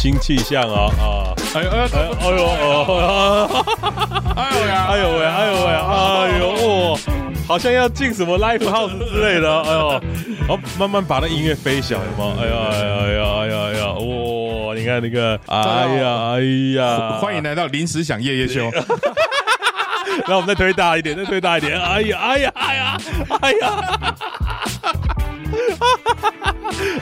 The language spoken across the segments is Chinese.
新气象啊啊！哎呦哎呦哎呦哎呦哎呦呀哎呦喂哎呦喂哎呦哦，好像要进什么 live house 之类的，哎呦，好慢慢把那音乐飞小，有吗？哎呀哎呀哎呀哎呀哎呀，哇！你看那个，哎呀哎呀，欢迎来到临时想夜夜秀。那我们再推大一点，再推大一点。哎呀哎呀哎呀哎呀！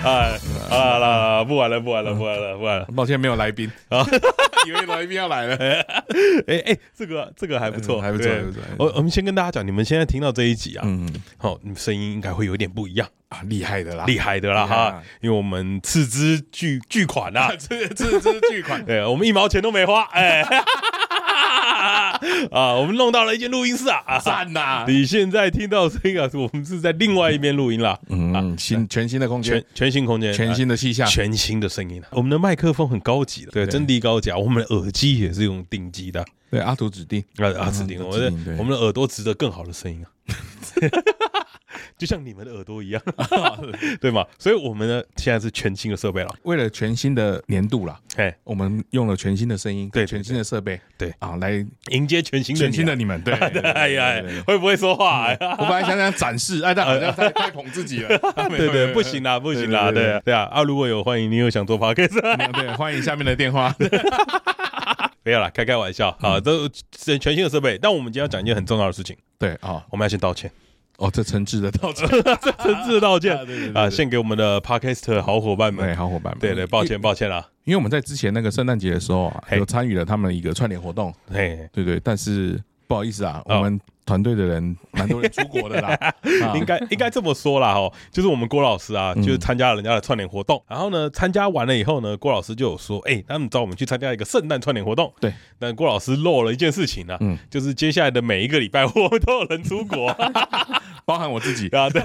哎，好了好了，不玩了，不玩了，不玩了，不玩了。抱歉，没有来宾。啊，以为来宾要来了。哎哎，这个这个还不错，还不错，还不错。我我们先跟大家讲，你们现在听到这一集啊，嗯，好，你们声音应该会有点不一样。啊，厉害的啦，厉害的啦哈，因为我们斥资巨巨款呐，斥斥资巨款，对，我们一毛钱都没花，哎。啊，我们弄到了一间录音室啊，赞呐！你现在听到声音啊，我们是在另外一边录音了，嗯，新全新的空间，全全新空间，全新的气象，全新的声音。我们的麦克风很高级的，对，真低高级啊。我们的耳机也是用顶级的，对，阿图指定，啊，阿指定，我的我们的耳朵值得更好的声音啊。就像你们的耳朵一样，对吗？所以我们呢，现在是全新的设备了。为了全新的年度了，哎，我们用了全新的声音，对，全新的设备，对啊，来迎接全新的全新的你们。对，哎呀，会不会说话？我本来想想展示，哎，但好像太太捧自己了。对对，不行啦，不行啦，对对啊啊！如果有欢迎，你有想做 podcast，对，欢迎下面的电话。不要啦，开开玩笑啊，都是全新的设备。但我们今天要讲一件很重要的事情，对啊，我们要先道歉。哦，这诚挚的道歉，这诚挚的道歉。啊，献给我们的 Podcast 好伙伴们，对，好伙伴们，对对，抱歉抱歉啦，因为我们在之前那个圣诞节的时候啊，有参与了他们一个串联活动，对对对，但是不好意思啊，我们。团队的人蛮多人出国的啦，应该应该这么说啦哦，就是我们郭老师啊，就是参加了人家的串联活动，然后呢，参加完了以后呢，郭老师就有说，哎，他们找我们去参加一个圣诞串联活动，对，但郭老师漏了一件事情呢，嗯，就是接下来的每一个礼拜 我们都有人出国，包含我自己。啊，对。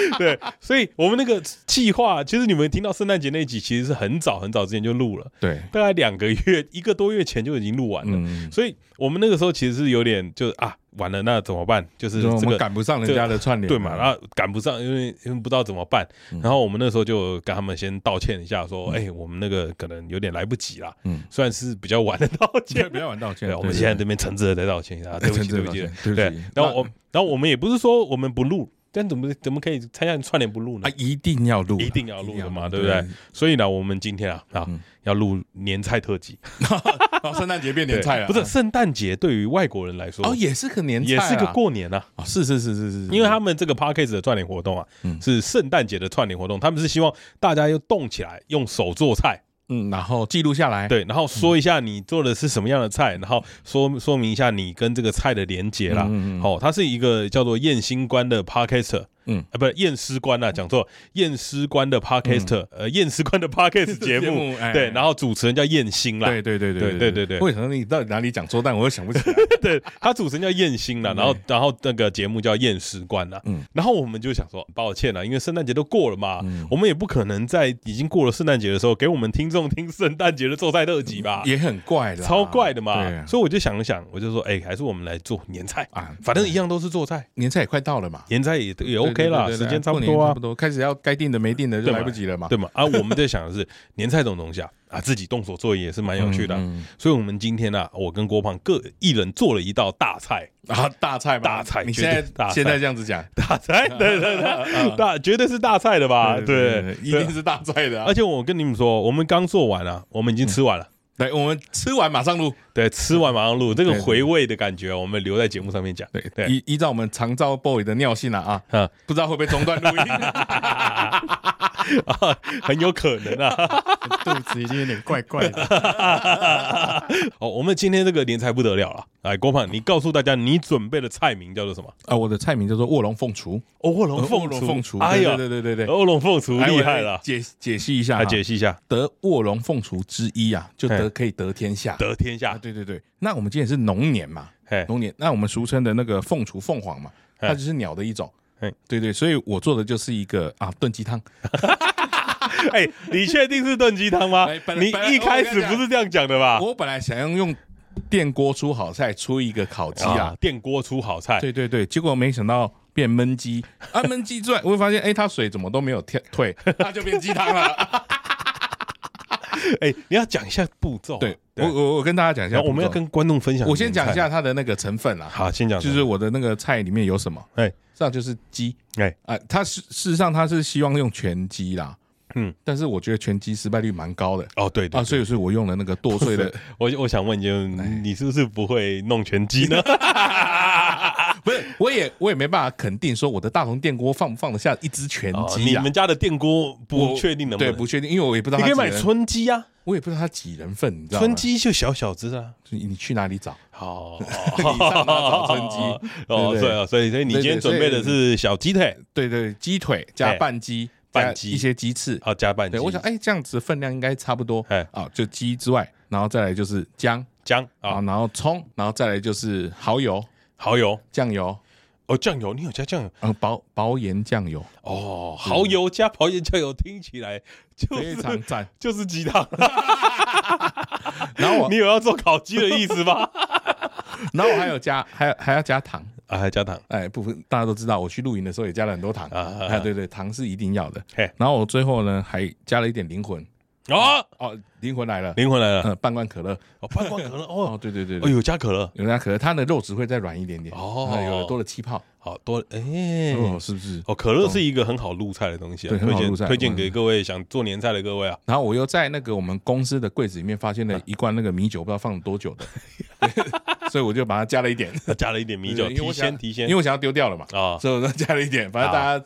对，所以我们那个计划，其实你们听到圣诞节那一集，其实是很早很早之前就录了，对，大概两个月一个多月前就已经录完了。嗯、所以我们那个时候其实是有点就是啊，完了那怎么办？就是这个赶不上人家的串联，对嘛？然后赶不上，因为因为不知道怎么办。然后我们那时候就跟他们先道歉一下，说，哎，我们那个可能有点来不及了。嗯，算是比较晚的道歉，比较晚道歉。我们现在这边诚挚的在道歉一下，对不起，对不起，对。然后我，然后我们也不是说我们不录。但怎么怎么可以参加串联不录呢？啊，一定要录，一定要录的嘛，对不对？所以呢，我们今天啊啊要录年菜特辑，圣诞节变年菜了。不是圣诞节对于外国人来说哦，也是个年菜，也是个过年啊。是是是是是，因为他们这个 parkas 的串联活动啊，是圣诞节的串联活动，他们是希望大家又动起来，用手做菜。嗯，然后记录下来，对，然后说一下你做的是什么样的菜，然后说说明一下你跟这个菜的连接啦。嗯嗯，好，它是一个叫做验心官的 Podcaster。嗯。啊，不是验尸官啊，讲错，验尸官的 podcast，呃，验尸官的 podcast 节目，对，然后主持人叫燕心啦，对对对对对对对，为什么你到底哪里讲错？但我又想不起来，对，他主持人叫燕心啦，然后然后那个节目叫验尸官啦，嗯，然后我们就想说，抱歉了，因为圣诞节都过了嘛，我们也不可能在已经过了圣诞节的时候给我们听众听圣诞节的做菜特辑吧，也很怪的，超怪的嘛，所以我就想了想，我就说，哎，还是我们来做年菜啊，反正一样都是做菜，年菜也快到了嘛，年菜也也 OK 了，时间差。差不多啊，差不多开始要该定的没定的就来不及了嘛，对嘛？啊，我们在想的是年菜这种东西啊，啊，自己动手做也是蛮有趣的。所以，我们今天呢，我跟郭胖各一人做了一道大菜啊，大菜，大菜。你现在现在这样子讲，大菜，对 对对，大绝对是大菜的吧？对，一定是大菜的。而且我跟你们说，我们刚做完了，我们已经吃完了。对，我们吃完马上录。对，吃完马上录，这个回味的感觉，我们留在节目上面讲。对对，依依照我们长照 boy 的尿性啊啊，不知道会不会中断录音。啊，很有可能啊，肚子已经有点怪怪的。哦，我们今天这个年菜不得了了。来，郭胖，你告诉大家，你准备的菜名叫做什么？啊，我的菜名叫做卧龙凤雏。哦，卧龙凤凤雏。哎呀，对对对对，卧龙凤雏厉害了。解解析一下，解析一下，得卧龙凤雏之一啊，就得可以得天下，得天下。对对对，那我们今天是龙年嘛，龙年，那我们俗称的那个凤雏凤凰嘛，它就是鸟的一种。对对，所以我做的就是一个啊炖鸡汤。哎，你确定是炖鸡汤吗？你一开始不是这样讲的吧？我本来想要用电锅出好菜，出一个烤鸡啊，电锅出好菜。对对对，结果没想到变焖鸡啊，焖鸡之外，我会发现，哎，它水怎么都没有退，它就变鸡汤了。哎，你要讲一下步骤。对，我我我跟大家讲一下，我们要跟观众分享。我先讲一下它的那个成分啦。好，先讲，就是我的那个菜里面有什么？哎，这样就是鸡。哎啊，它事事实上它是希望用全鸡啦。嗯，但是我觉得全鸡失败率蛮高的。哦，对对啊，所以是我用了那个剁碎的。我我想问，就你是不是不会弄全鸡呢？不是，我也我也没办法肯定说我的大同电锅放不放得下一只全鸡。你们家的电锅不确定能不能？对，不确定，因为我也不知道。你可以买春鸡啊，我也不知道它几人份，你知道吗？春鸡就小小只啊，你去哪里找？好，你上哪找春鸡？哦，对啊，所以所以你今天准备的是小鸡腿，对对，鸡腿加半鸡。半鸡一些鸡翅，好加半鸡。对，我想，哎，这样子分量应该差不多。哎，啊，就鸡之外，然后再来就是姜姜啊，然后葱，然后再来就是蚝油、蚝油、酱油。哦，酱油，你有加酱油？嗯，薄薄盐酱油。哦，蚝油加薄盐酱油，听起来就非常赞，就是鸡汤。然后我，你有要做烤鸡的意思吗？然后我还有加，还还要加糖。啊，还加糖，哎，部分大家都知道，我去露营的时候也加了很多糖啊，哎，对对，糖是一定要的。然后我最后呢，还加了一点灵魂。哦。哦，灵魂来了，灵魂来了，半罐可乐，哦，半罐可乐，哦，对对对，哦，有加可乐，有加可乐，它的肉质会再软一点点，哦，有多了气泡。好多哎，是不是？哦，可乐是一个很好入菜的东西，对，很好入菜，推荐给各位想做年菜的各位啊。然后我又在那个我们公司的柜子里面发现了一罐那个米酒，不知道放了多久的，所以我就把它加了一点，加了一点米酒，提鲜提鲜，因为我想要丢掉了嘛，啊，所以我就加了一点，反正大家。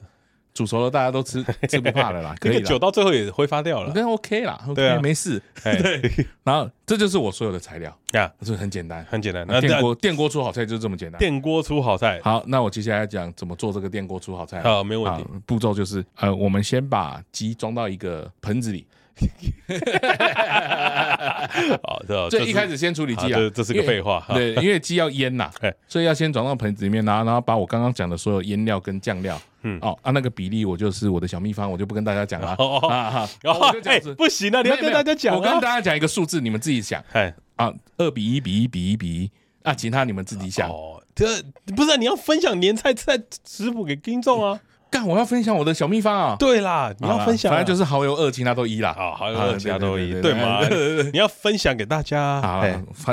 煮熟了，大家都吃 吃不怕了啦。可以，酒到最后也挥发掉了，那 OK 啦，对啊，没事。对，然后这就是我所有的材料呀，是很简单，很简单。那电锅电锅出好菜就是这么简单。电锅出好菜，好，那我接下来讲怎么做这个电锅出好菜。好，没问题。步骤就是，呃，我们先把鸡装到一个盆子里。好，这这一开始先处理鸡啊，这是个废话。对，因为鸡要腌呐，所以要先转到盆子里面，然后然后把我刚刚讲的所有腌料跟酱料。嗯哦，按，那个比例我就是我的小秘方，我就不跟大家讲了啊 哈。然后就这样子，不行啊，你要跟大家讲。我跟大家讲一个数字，你们自己想。哎啊，二比一比一比一比一啊，其他你们自己想。哦，这不是你要分享年菜菜食谱给听众啊？干，我要分享我的小秘方啊。对啦，你要分享，反正就是蚝油二，其他都一啦。好，蚝油二，其他都一，对吗？你要分享给大家。好，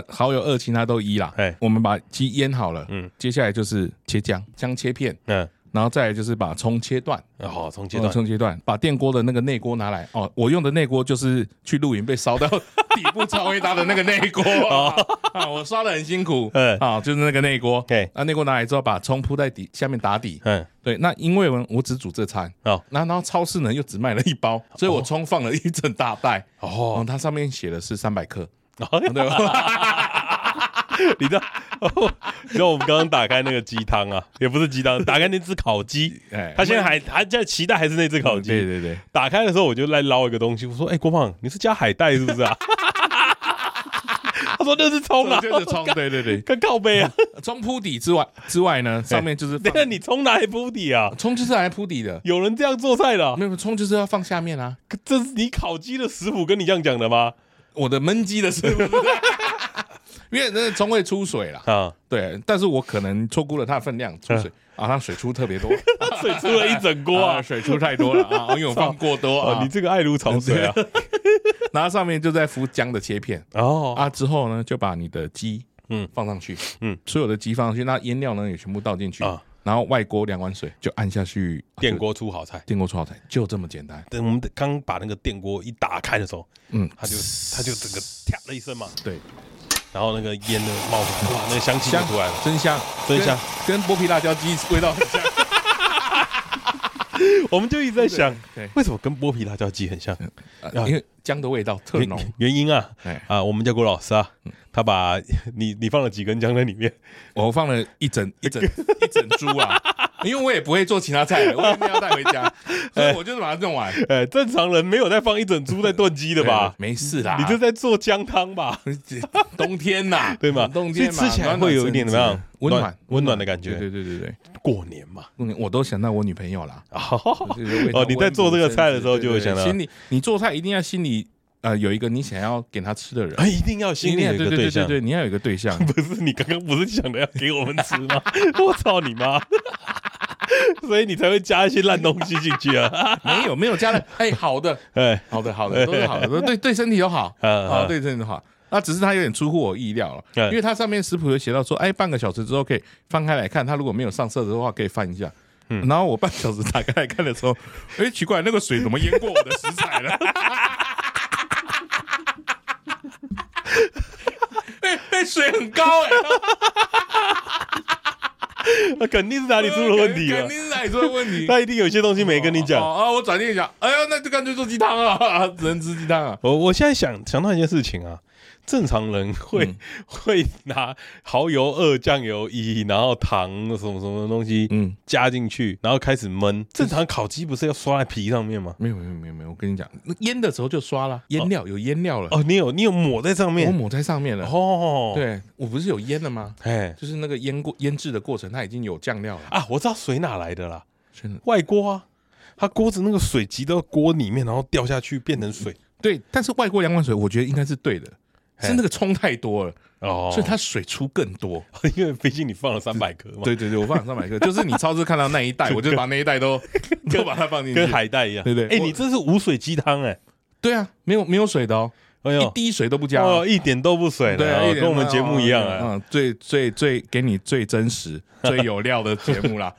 蚝油二，其他都一啦。哎，我们把鸡腌好了，嗯，接下来就是切姜，姜切片，嗯。然后再来就是把葱切断，好，葱切断，葱切断，把电锅的那个内锅拿来。哦。我用的内锅就是去露营被烧到底部超微大的那个内锅。啊，我刷的很辛苦，嗯，好，就是那个内锅。对，那内锅拿来之后，把葱铺在底下面打底，嗯，对。那因为我我只煮这餐，哦，那然后超市呢又只卖了一包，所以我葱放了一整大袋，哦，它上面写的是三百克，对吧？你知道？你知道我们刚刚打开那个鸡汤啊，也不是鸡汤，打开那只烤鸡，哎，他现在还还在期待还是那只烤鸡，对对对。打开的时候我就来捞一个东西，我说：“哎，郭胖，你是加海带是不是啊？” 他说：“那是葱啊，就是葱，对对对，跟靠背啊。葱铺底之外之外呢，上面就是……等下你葱哪来铺底啊？葱就是来铺底的。有人这样做菜的？没有，葱就是要放下面啊。这是你烤鸡的食谱跟你这样讲的吗？我的焖鸡的食谱。”因为那个葱会出水了啊，对，但是我可能错估了它的分量，出水。啊，它水出特别多，水出了一整锅 啊，水出太多了。啊，因为我放过多啊，你这个爱如潮水啊，然后 上面就在敷姜的切片。哦，啊之后呢就把你的鸡嗯。放上去，嗯，所有的鸡放上去，那腌料呢也全部倒进去。啊，然后外锅两碗水就按下去，电锅出好菜，电锅出好菜。就这么简单。等我们刚把那个电锅一打开的时候，嗯，它就它就整个啪了一声嘛，对。然后那个烟的冒出来，哇，那个香气就出来了，真香，真香，跟剥皮辣椒鸡味道很像。我们就一直在想，为什么跟剥皮辣椒鸡很像？因为姜的味道特浓。原因啊，啊，我们家郭老师啊，他把你你放了几根姜在里面，我放了一整 一整一整株啊。因为我也不会做其他菜的，我一定要带回家，所以我就是把它弄完。哎，正常人没有在放一整株在炖鸡的吧？没事啦，你就在做姜汤吧？冬天呐，对吗？冬天吃起来会有一点怎么样？温暖温暖的感觉。对对对对，过年嘛，过年我都想到我女朋友啦。哦，你在做这个菜的时候就会想到，心里你做菜一定要心里。呃，有一个你想要给她吃的人，一定要心里有一个对象，对，你要有一个对象。不是你刚刚不是想的要给我们吃吗？我操你妈！所以你才会加一些烂东西进去啊？没有，没有加的。哎，好的，哎，好的，好的，都是好的，对对身体都好，啊，对身体都好。那只是它有点出乎我意料了，因为它上面食谱有写到说，哎，半个小时之后可以翻开来看，它如果没有上色的话，可以翻一下。然后我半小时打开来看的时候，哎，奇怪，那个水怎么淹过我的食材了？被 被水很高哎。那肯定是哪里出了问题了，肯定是哪里出了问题。他一定有些东西没跟你讲啊！我转念一想，哎呀，那就干脆做鸡汤啊，只能吃鸡汤啊！我我现在想想到一件事情啊。正常人会、嗯、会拿蚝油二酱油一，然后糖什么什么东西，嗯，加进去，然后开始焖。正常烤鸡不是要刷在皮上面吗？没有没有没有没有，我跟你讲，那腌的时候就刷了，腌料有腌料了。哦，你有你有抹在上面，我抹在上面了。哦，对我不是有腌了吗？哎，就是那个腌过腌制的过程，它已经有酱料了啊！我知道水哪来的啦，外锅啊，它锅子那个水积到锅里面，然后掉下去变成水。对，但是外锅两碗水，我觉得应该是对的。是那个葱太多了哦，所以它水出更多，因为毕竟你放了三百颗嘛。对对对，我放了三百颗，就是你超市看到那一袋，我就把那一袋都 都把它放进去，跟海带一样，对对。哎，你这是无水鸡汤哎？对啊，没有没有水的哦，一滴水都不加哦，一点都不水，对啊，跟我们节目一样啊，嗯，最最最给你最真实、最有料的节目啦。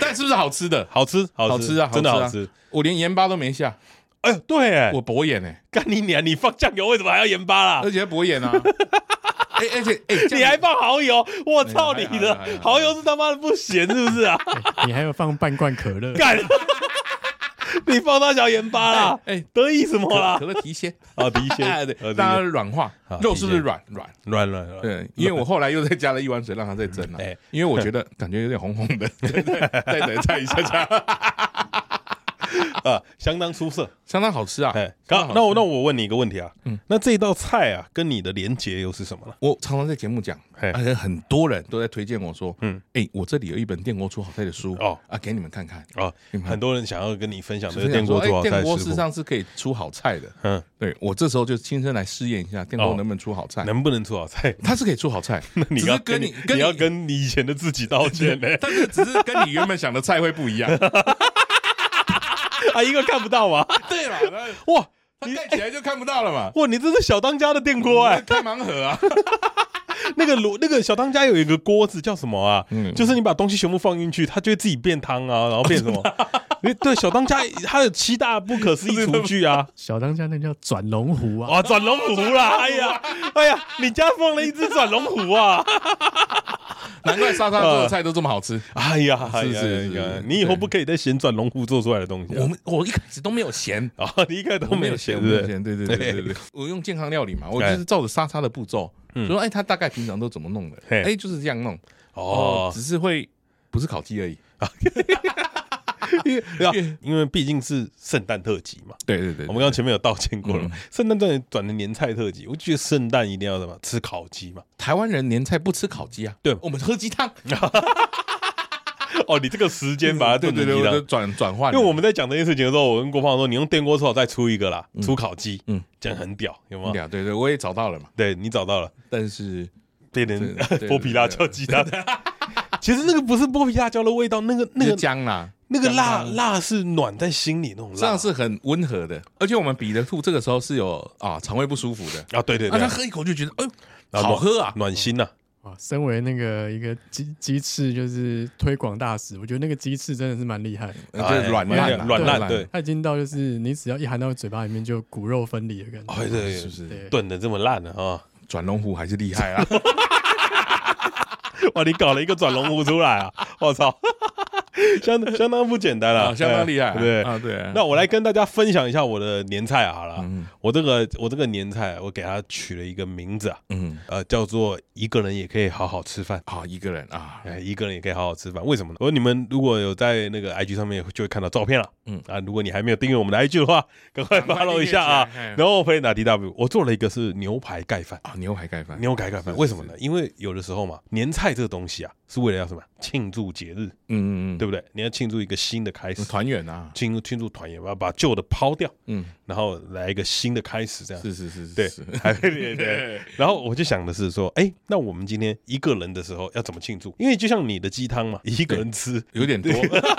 但是不是好吃的？好吃，好吃啊，真的好吃。我连盐巴都没下。哎呦，对，哎，我博眼哎，干你娘！你放酱油为什么还要盐巴啦？而且博眼啊，哎，而且哎，你还放蚝油，我操你的！蚝油是他妈的不咸是不是啊？你还有放半罐可乐，干！你放大小盐巴啦？哎，得意什么啦？可乐提鲜啊，提鲜，对，让它软化，肉是不是软软软软？对，因为我后来又再加了一碗水让它再蒸了，哎，因为我觉得感觉有点红红的，再等再一下下。啊，相当出色，相当好吃啊！哎，刚那我那我问你一个问题啊，嗯，那这道菜啊，跟你的连结又是什么呢？我常常在节目讲，而且很多人都在推荐我说，嗯，哎，我这里有一本电锅出好菜的书哦，啊，给你们看看哦。很多人想要跟你分享这个电锅出好菜，电锅事实上是可以出好菜的。嗯，对我这时候就亲身来试验一下电锅能不能出好菜，能不能出好菜？它是可以出好菜，那你要跟你你要跟你以前的自己道歉呢？但是只是跟你原本想的菜会不一样。啊，一个看不到嘛？对嘛？哇，你盖起来就看不到了嘛？哇，你这是小当家的电锅哎，开盲盒啊！那个炉，那个小当家有一个锅子叫什么啊？嗯，就是你把东西全部放进去，它就会自己变汤啊，然后变什么？对，小当家它有七大不可思议厨具啊！小当家那叫转龙壶啊！哇，转龙壶啦！哎呀，哎呀，你家放了一只转龙壶啊！难怪莎莎做的菜都这么好吃。哎呀，是是是，你以后不可以再嫌转龙壶做出来的东西。我们我一开始都没有嫌啊，你一开始都没有嫌，对对对对对对。我用健康料理嘛，我就是照着莎莎的步骤，说哎，他大概平常都怎么弄的？哎，就是这样弄哦，只是会不是烤鸡而已。因为因为毕竟是圣诞特辑嘛，对对对，我们刚刚前面有道歉过了。圣诞转转的年菜特辑，我觉得圣诞一定要什么吃烤鸡嘛。台湾人年菜不吃烤鸡啊，对，我们喝鸡汤。哦，你这个时间把它对对对转转换，因为我们在讲这件事情的时候，我跟郭胖说，你用电锅之后再出一个啦，出烤鸡，嗯，这样很屌，有吗？屌，对对，我也找到了嘛，对你找到了，但是变成 剥皮辣椒鸡蛋。其实那个不是剥皮辣椒的味道，那个那个姜啦。那个辣辣是暖在心里那种辣，这样是很温和的。而且我们彼得兔这个时候是有啊肠胃不舒服的啊，对对对，他喝一口就觉得哎，好喝啊，暖心呐。啊，身为那个一个鸡鸡翅就是推广大使，我觉得那个鸡翅真的是蛮厉害，就是软烂软烂，对，它已经到就是你只要一含到嘴巴里面就骨肉分离的感觉。哎，对，是不是炖的这么烂的？啊，转龙壶还是厉害啊！哇，你搞了一个转龙壶出来啊！我操！相当相当不简单了，相当厉害，对啊，对。那我来跟大家分享一下我的年菜好了。我这个我这个年菜，我给它取了一个名字啊，嗯，呃，叫做一个人也可以好好吃饭。啊，一个人啊，哎，一个人也可以好好吃饭。为什么呢？我说你们如果有在那个 IG 上面就会看到照片了，嗯啊，如果你还没有订阅我们的 IG 的话，赶快 follow 一下啊。然后我回答 DW，我做了一个是牛排盖饭啊，牛排盖饭，牛排盖饭。为什么呢？因为有的时候嘛，年菜这个东西啊。是为了要什么？庆祝节日，嗯嗯嗯，对不对？你要庆祝一个新的开始，团圆啊，庆庆祝团圆，要把旧的抛掉，嗯，然后来一个新的开始，这样是是是是，对，对对。然后我就想的是说，哎，那我们今天一个人的时候要怎么庆祝？因为就像你的鸡汤嘛，一个人吃有点多，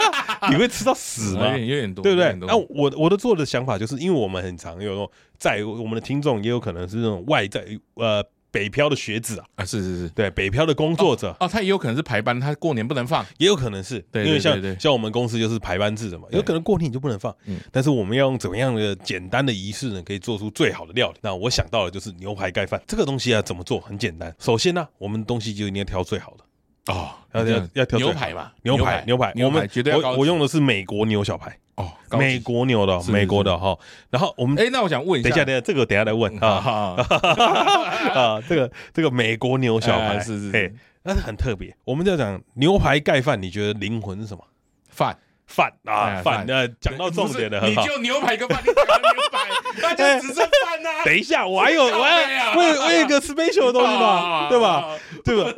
你会吃到死吗？有点多，对不对？那我我的做的想法就是，因为我们很常有在我们的听众也有可能是那种外在呃。北漂的学子啊。啊，是是是，对，北漂的工作者。哦，他也有可能是排班，他过年不能放，也有可能是，对，因为像像我们公司就是排班制的嘛，有可能过年你就不能放，嗯，但是我们要用怎么样的简单的仪式呢，可以做出最好的料理？那我想到的就是牛排盖饭，这个东西啊，怎么做？很简单，首先呢，我们东西就一定要挑最好的。哦，要要要挑牛排嘛，牛排牛排，我们绝对我我用的是美国牛小排。哦，美国牛的，美国的哈。然后我们，哎，那我想问一下，等一下，等一下，这个等下来问啊 啊，这个这个美国牛小排是是是，那是很特别。我们在讲牛排盖饭，你觉得灵魂是什么？饭。饭啊饭，那讲到重点的，你就牛排跟饭，你讲牛排，那就只剩饭呐。等一下，我还有我还 我有我有一个 special 的东西嘛，对吧？对吧？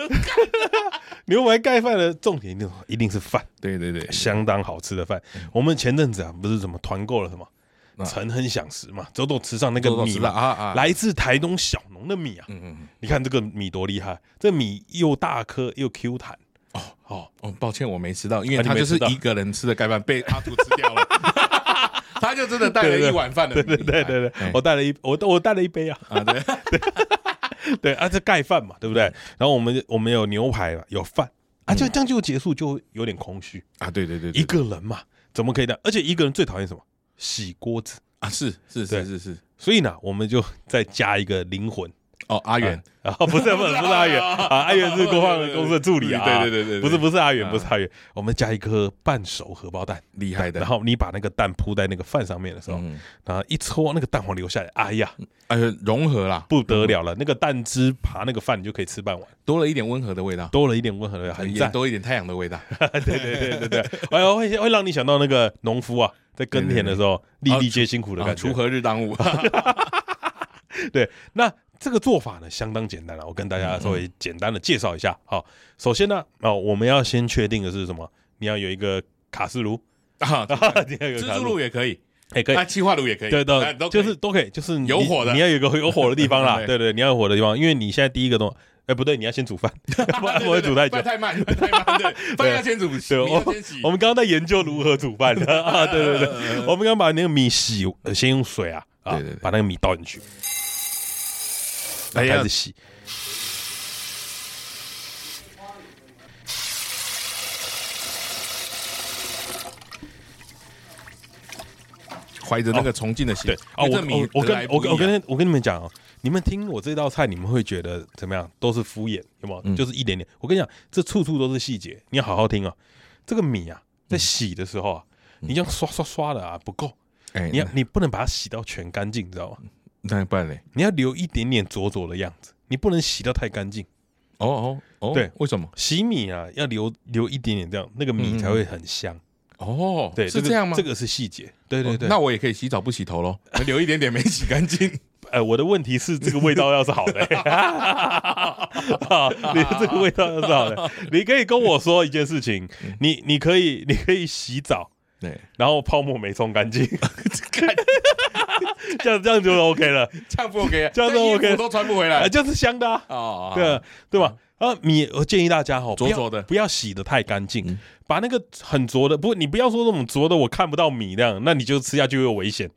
牛排盖饭的重点就一定是饭，对对对，相当好吃的饭。我们前阵子啊，不是什么团购了什么陈亨享食嘛，走走吃上那个米啊，来自台东小农的米啊，嗯嗯，你看这个米多厉害，这米又大颗又 Q 弹。哦抱歉，我没吃到，因为他就是一个人吃的盖饭被 阿图吃掉了，他就真的带了一碗饭的，对对对对对，我带了一我我带了一杯啊，啊 对。对对啊，这盖饭嘛，对不对？然后我们我们有牛排嘛，有饭。啊，就这样就结束，就有点空虚。啊，对对对，一个人嘛，怎么可以的？而且一个人最讨厌什么？洗锅子。啊，是是是是是，所以呢，我们就再加一个灵魂。哦，阿远啊，不是不是不是阿远 啊，阿远是郭胖公司的助理啊，对对对对，不是不是阿远，不是阿远，我们加一颗半熟荷包蛋，厉害的。然后你把那个蛋铺在那个饭上面的时候，然后一搓那个蛋黄流下来，哎呀，哎呀，融合了，不得了了，那个蛋汁爬那个饭，你就可以吃半碗，多了一点温和的味道，多了一点温和的味道，很赞，多一点太阳的味道，对对对对对，哎呦会会让你想到那个农夫啊，在耕田的时候粒粒皆辛苦的感觉，锄禾日当午，对，那。这个做法呢，相当简单了，我跟大家稍微简单的介绍一下。好，首先呢，哦，我们要先确定的是什么？你要有一个卡式炉。啊，自助炉也可以，也可以，气化炉也可以，对对，就是都可以，就是有火的，你要有个有火的地方啦，对对，你要有火的地方，因为你现在第一个东，哎，不对，你要先煮饭，不然不会煮太久，太慢，太慢，对，饭要先煮，对，我我们刚刚在研究如何煮饭的。啊，对对对，我们刚把那个米洗，先用水啊，啊，对对，把那个米倒进去。开始洗，怀着那个崇敬的心。对哦，我我我跟我我跟我跟你们讲哦，你们听我这道菜，你们会觉得怎么样？都是敷衍，有没有？就是一点点。我跟你讲，这处处都是细节，你要好好听哦。这个米啊，在洗的时候啊，你这样刷刷刷的啊，不够。哎，你要你不能把它洗到全干净，你知道吗？那不然嘞？你要留一点点浊浊的样子。你不能洗到太干净，哦哦哦，对，为什么？洗米啊，要留留一点点这样，那个米才会很香。哦，对，是这样吗？这个是细节。对对对，那我也可以洗澡不洗头喽，留一点点没洗干净。呃，我的问题是这个味道要是好的，你这个味道要是好的，你可以跟我说一件事情，你你可以你可以洗澡，对，然后泡沫没冲干净。这样这样就 OK 了，这样不 OK，这样都 OK，都穿不回来，就是香的啊，对对吧？啊，米，我建议大家哈，浊浊的，不要洗的太干净，把那个很浊的，不，你不要说那种浊的，我看不到米那样，那你就吃下去有危险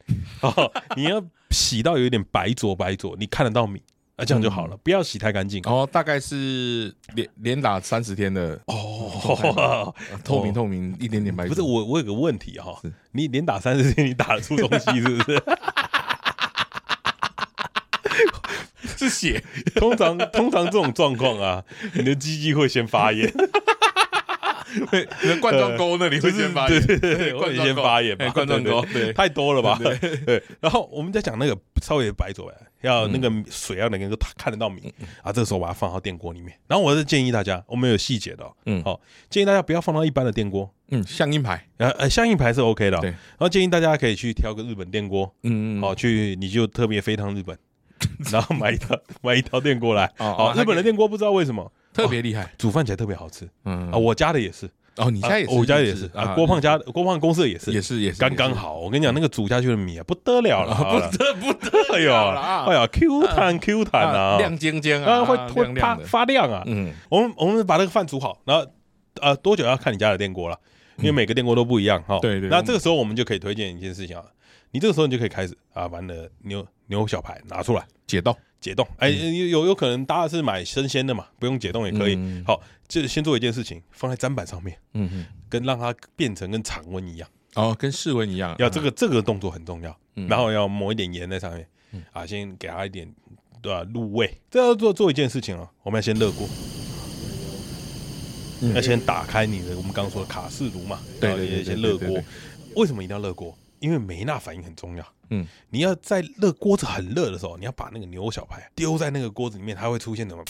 啊！你要洗到有点白浊白浊，你看得到米，啊，这样就好了，不要洗太干净。哦，大概是连连打三十天的哦，透明透明，一点点白。不是我，我有个问题哈，你连打三十天，你打得出东西是不是？是血，通常通常这种状况啊，你的鸡鸡会先发炎，对，你的冠状沟那里会先发炎，对对对，会先发炎，冠状沟，对，太多了吧？对，然后我们在讲那个稍微白浊，要那个水要能够看得到米啊，这个时候把它放到电锅里面。然后我是建议大家，我们有细节的，嗯，好，建议大家不要放到一般的电锅，嗯，象印牌，呃呃，象印牌是 OK 的，对。然后建议大家可以去挑个日本电锅，嗯嗯，好，去你就特别飞趟日本。然后买一套买一套电锅来，好，日本的电锅不知道为什么。特别厉害，煮饭起来特别好吃。嗯。啊，我家的也是。哦，你家也是，我家也是。啊。郭胖家，郭胖公司的也是，也是也是。刚刚好。我跟你讲，那个煮下去的米啊，不得了了，不得不得了了，哎呀，Q 弹 Q 弹啊，亮晶晶啊，会会发发亮啊。嗯，我们我们把那个饭煮好，然后呃多久要看你家的电锅了，因为每个电锅都不一样哈。对对。那这个时候我们就可以推荐一件事情啊，你这个时候你就可以开始啊，把你的牛牛小排拿出来解冻。解冻，哎，有有可能大家是买生鲜的嘛，不用解冻也可以。好，就先做一件事情，放在砧板上面，嗯哼，跟让它变成跟常温一样，哦，跟室温一样。要这个这个动作很重要，然后要抹一点盐在上面，啊，先给它一点对吧入味。这要做做一件事情啊，我们要先热锅，要先打开你的我们刚刚说的卡式炉嘛，对对对，先热锅。为什么一定要热锅？因为梅纳反应很重要。嗯，你要在热锅子很热的时候，你要把那个牛小排丢在那个锅子里面，它会出现什么？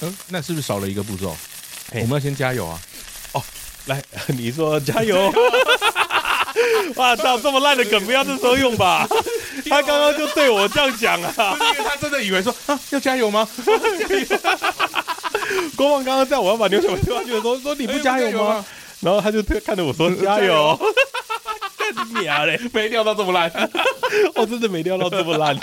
嗯，那是不是少了一个步骤？我们要先加油啊！哦，来，你说加油！哇，操这么烂的梗不要这时候用吧？他刚刚就对我这样讲啊，因为他真的以为说啊要加油吗？郭旺刚刚在我要把牛小排丢下去的时候说你不加油吗？然后他就看着我说：“ 加油！”你娘 嘞，没料到这么烂，我真的没料到这么烂。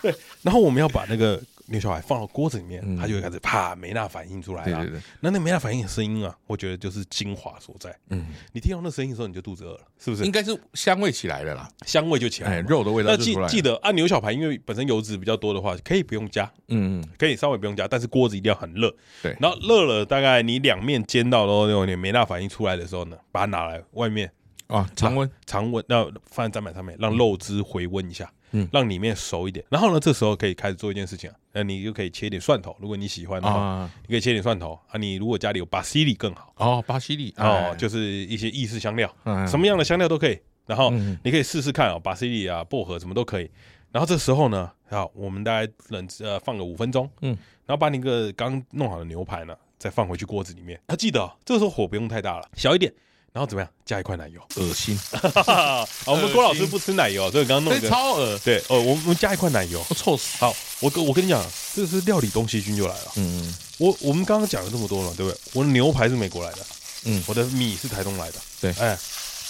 对，然后我们要把那个牛小排放到锅子里面，它就会开始啪梅纳反应出来了。对对对，那那梅纳反应的声音啊，我觉得就是精华所在。嗯，你听到那声音的时候，你就肚子饿了，是不是？应该是香味起来了啦，香味就起来了，肉的味道就出来了。那记记得按牛小排，因为本身油脂比较多的话，可以不用加。嗯嗯，可以稍微不用加，但是锅子一定要很热。对，然后热了，大概你两面煎到都有点没那反应出来的时候呢，把它拿来外面。啊，常温，常温，那放在砧板上面，让肉汁回温一下，嗯，让里面熟一点。然后呢，这时候可以开始做一件事情啊，那你就可以切一点蒜头，如果你喜欢的话，你可以切点蒜头啊。你如果家里有巴西里更好哦，巴西里哦，就是一些意式香料，什么样的香料都可以。然后你可以试试看哦，巴西里啊，薄荷什么都可以。然后这时候呢，好，我们大概冷呃放个五分钟，嗯，然后把你个刚弄好的牛排呢，再放回去锅子里面。要记得，这个时候火不用太大了，小一点。然后怎么样？加一块奶油，恶心！我们郭老师不吃奶油，所以刚刚弄的超恶。对，哦，我们加一块奶油，臭死！好，我跟我跟你讲，这是料理东西君就来了。嗯嗯，我我们刚刚讲了这么多了，对不对？我的牛排是美国来的，嗯，我的米是台东来的，对，哎，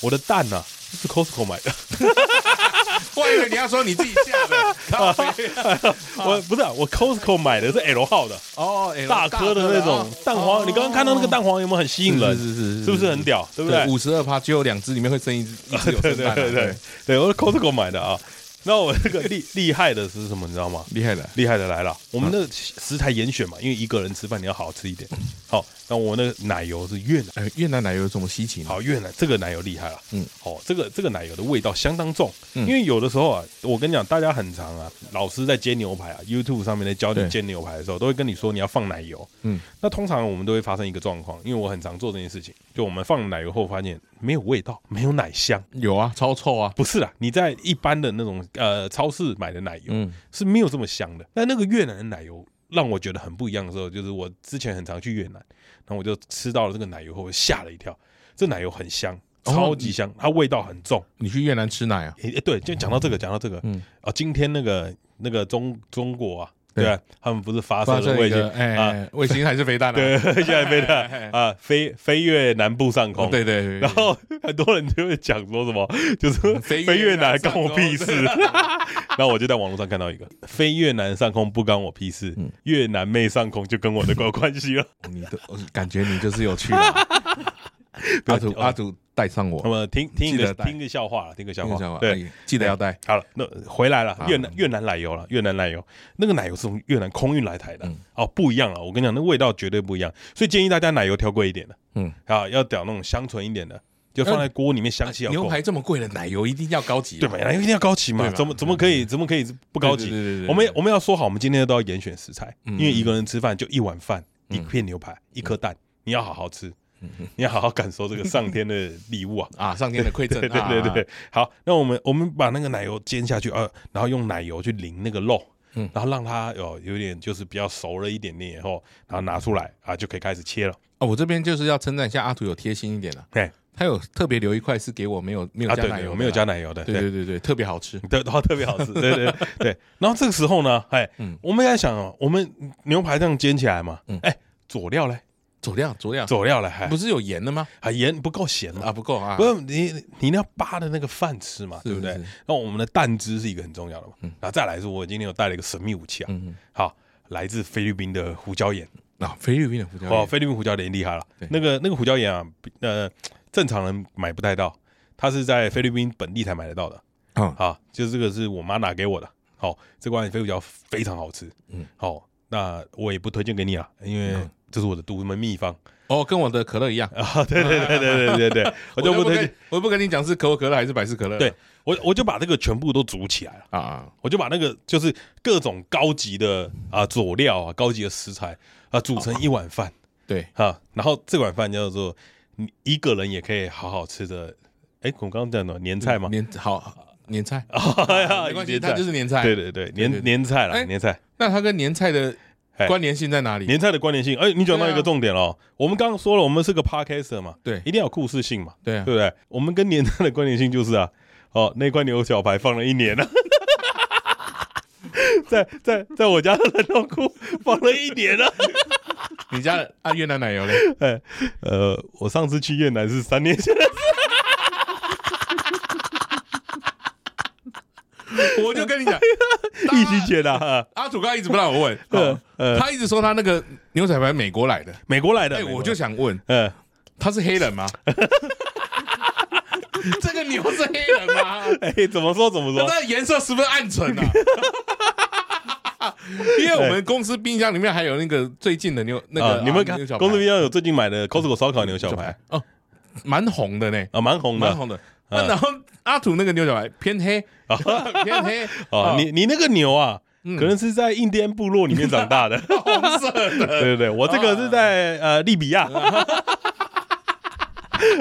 我的蛋呢是 Costco 买的。我以为你要说你自己下的，我不是，我 Costco 买的是 L 号的哦，大颗的那种蛋黄。你刚刚看到那个蛋黄有没有很吸引人？是是是，是不是很屌？对不对？五十二趴只有两只里面会生一只，对对对对对，我是 Costco 买的啊。那我这个厉厉害的是什么？你知道吗？厉害的，厉害的来了。我们的食材严选嘛，因为一个人吃饭你要好好吃一点。好，那我那个奶油是越南，越南奶油有什么稀奇？好，越南这个奶油厉害了。嗯，好，这个这个奶油的味道相当重。因为有的时候啊，我跟你讲，大家很常啊，老师在煎牛排啊，YouTube 上面在教你煎牛排的时候，都会跟你说你要放奶油。嗯，那通常我们都会发生一个状况，因为我很常做这件事情，就我们放奶油后发现没有味道，没有奶香。有啊，超臭啊！不是啦，你在一般的那种呃超市。买的奶油，嗯，是没有这么香的。但那个越南的奶油让我觉得很不一样的时候，就是我之前很常去越南，然后我就吃到了这个奶油后，吓了一跳。这奶油很香，超级香，它味道很重。你去越南吃奶啊？诶，对，就讲到这个，讲到这个，嗯，啊，今天那个那个中中国啊。对啊，他们不是发射了卫星啊？卫星还是飞弹？对，现在飞弹 啊，飞飞越南部上空。对对。对然后很多人就会讲说什么，就是飞越南关我屁事。然后我就在网络上看到一个，飞越南上空不关我屁事，越南妹上空就跟我的有关系了。你的感觉你就是有趣。阿土阿土。带上我，那么听听一个听个笑话了，听个笑话，对，记得要带。好了，那回来了，越南越南奶油了，越南奶油，那个奶油是从越南空运来台的，哦，不一样了，我跟你讲，那味道绝对不一样，所以建议大家奶油挑贵一点的，嗯，啊，要挑那种香醇一点的，就放在锅里面香气要够。牛排这么贵的，奶油一定要高级，对吧？奶油一定要高级嘛，怎么怎么可以怎么可以不高级？我们我们要说好，我们今天都要严选食材，因为一个人吃饭就一碗饭，一片牛排，一颗蛋，你要好好吃。你要好好感受这个上天的礼物啊！啊，上天的馈赠。对对对对，好，那我们我们把那个奶油煎下去，呃，然后用奶油去淋那个肉，嗯，然后让它有有点就是比较熟了一点点以后，然后拿出来啊，就可以开始切了。哦，我这边就是要称赞一下阿土有贴心一点了。对，他有特别留一块是给我没有没有加奶油，没有加奶油的，对对对对，特别好吃，对，然后特别好吃，对对对。然后这个时候呢，哎，我们在想哦，我们牛排这样煎起来嘛，哎，佐料嘞，佐料佐料佐料了，还不是有盐的吗？啊，盐不够咸啊，不够啊，不是你你要扒的那个饭吃嘛，对不对？那我们的蛋汁是一个很重要的嘛，然后再来是，我今天有带了一个神秘武器啊，好，来自菲律宾的胡椒盐。啊，菲律宾的胡椒盐，哦，菲律宾胡椒盐厉害了，那个那个胡椒盐啊，呃。正常人买不太到，它是在菲律宾本地才买得到的。嗯，好，就是这个是我妈拿给我的。好，这罐菲胡椒非常好吃。嗯，好，那我也不推荐给你了，因为这是我的独门秘方。哦，跟我的可乐一样 啊。对对对对对对对，我就不推荐，我不跟你讲是可口可乐还是百事可乐。对，我我就把这个全部都煮起来了啊，我就把那个就是各种高级的啊佐料啊，高级的食材啊煮成一碗饭。对，哈，然后这碗饭叫做。你一个人也可以好好吃的，哎，我刚刚讲的年菜吗？年好年菜，没关系，它就是年菜。对对对，年年菜了，年菜。那它跟年菜的关联性在哪里？年菜的关联性，哎，你讲到一个重点哦。我们刚刚说了，我们是个 Podcaster 嘛，对，一定要有故事性嘛，对，对不对？我们跟年菜的关联性就是啊，哦，那块牛小排放了一年 了，在在在我家的冷冻库放了一年了。你家按越南奶油嘞？哎，呃，我上次去越南是三年前的事。我就跟你讲，疫情前的。阿土刚一直不让我问，呃，他一直说他那个牛仔牌美国来的，美国来的。哎，我就想问，呃，他是黑人吗？这个牛是黑人吗？哎，怎么说怎么说？那颜色十分暗沉啊。因为我们公司冰箱里面还有那个最近的牛，那个你们看，公司冰箱有最近买的 Costco 烧烤牛小排哦，蛮红的呢，啊，蛮红的，蛮红的。然后阿土那个牛小白偏黑，偏黑。哦，你你那个牛啊，可能是在印第安部落里面长大的，红色的。对对对，我这个是在呃利比亚。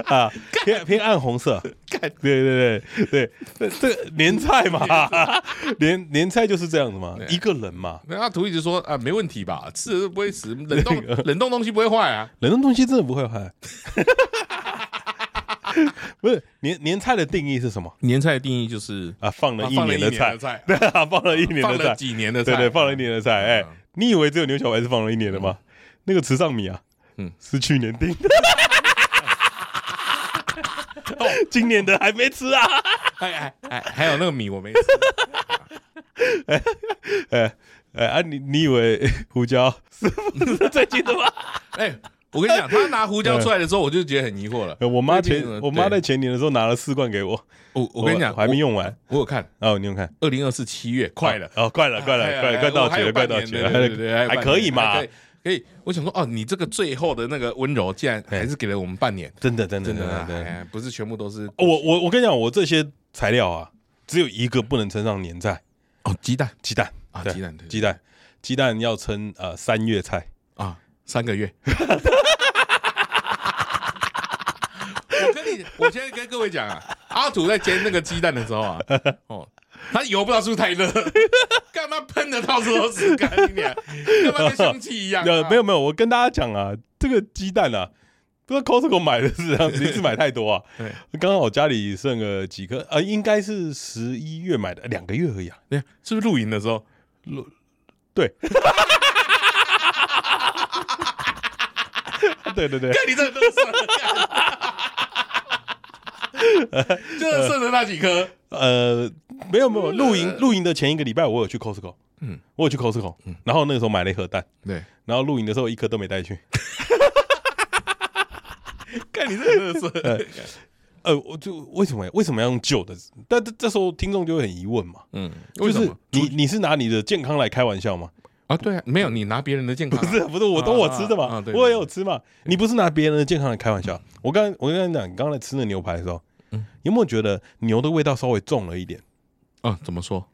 啊，偏偏暗红色，对对对对。这，这个年菜嘛，年年菜就是这样子嘛，一个人嘛。那阿土一直说啊，没问题吧，吃都不会死，冷冻冷冻东西不会坏啊，冷冻东西真的不会坏。不是年年菜的定义是什么？年菜的定义就是啊，放了一年的菜，对啊，放了一年的菜，几年的菜，对对，放了一年的菜。哎，你以为只有牛小白是放了一年的吗？那个池上米啊，嗯，是去年订的。今年的还没吃啊！哎哎哎，还有那个米我没吃。哎哎哎啊！你你以为胡椒是最近的吗？哎，我跟你讲，他拿胡椒出来的时候，我就觉得很疑惑了。我妈前我妈在前年的时候拿了四罐给我。我我跟你讲，还没用完。我有看哦，你有看？二零二四七月，快了哦，快了，快了，快快到期了，快到期了，还可以嘛。可以，我想说哦，你这个最后的那个温柔，竟然还是给了我们半年，真的，真的，真的，对，不是全部都是。我我我跟你讲，我这些材料啊，只有一个不能称上年菜哦，鸡蛋，鸡蛋啊，鸡蛋，鸡蛋，鸡蛋要称呃三月菜啊，三个月。我跟你，我现在跟各位讲啊，阿土在煎那个鸡蛋的时候啊，哦。他油不知道是不是太热，干嘛喷的到处都是？干你俩，干嘛跟凶器一样？没有没有，我跟大家讲啊，这个鸡蛋啊，不知道 Costco 买的是这样子，一次买太多啊。对，刚好我家里剩个几颗，呃，应该是十一月买的，两个月而已啊。对，是不是露营的时候？露，对，对对对，看你这都算了，就是剩的那几颗，呃。没有没有，露营露营的前一个礼拜，我有去 Costco，嗯，我有去 Costco，嗯，然后那个时候买了一盒蛋，对，然后露营的时候一颗都没带去，看你这个特色，呃，我就为什么为什么要用旧的？但这这时候听众就会很疑问嘛，嗯，就是你你是拿你的健康来开玩笑吗？啊，对啊，没有，你拿别人的健康，不是不是，我都我吃的嘛，我也有吃嘛，你不是拿别人的健康来开玩笑？我刚我跟你讲，你刚才吃那牛排的时候，嗯，有没有觉得牛的味道稍微重了一点？啊，怎么说？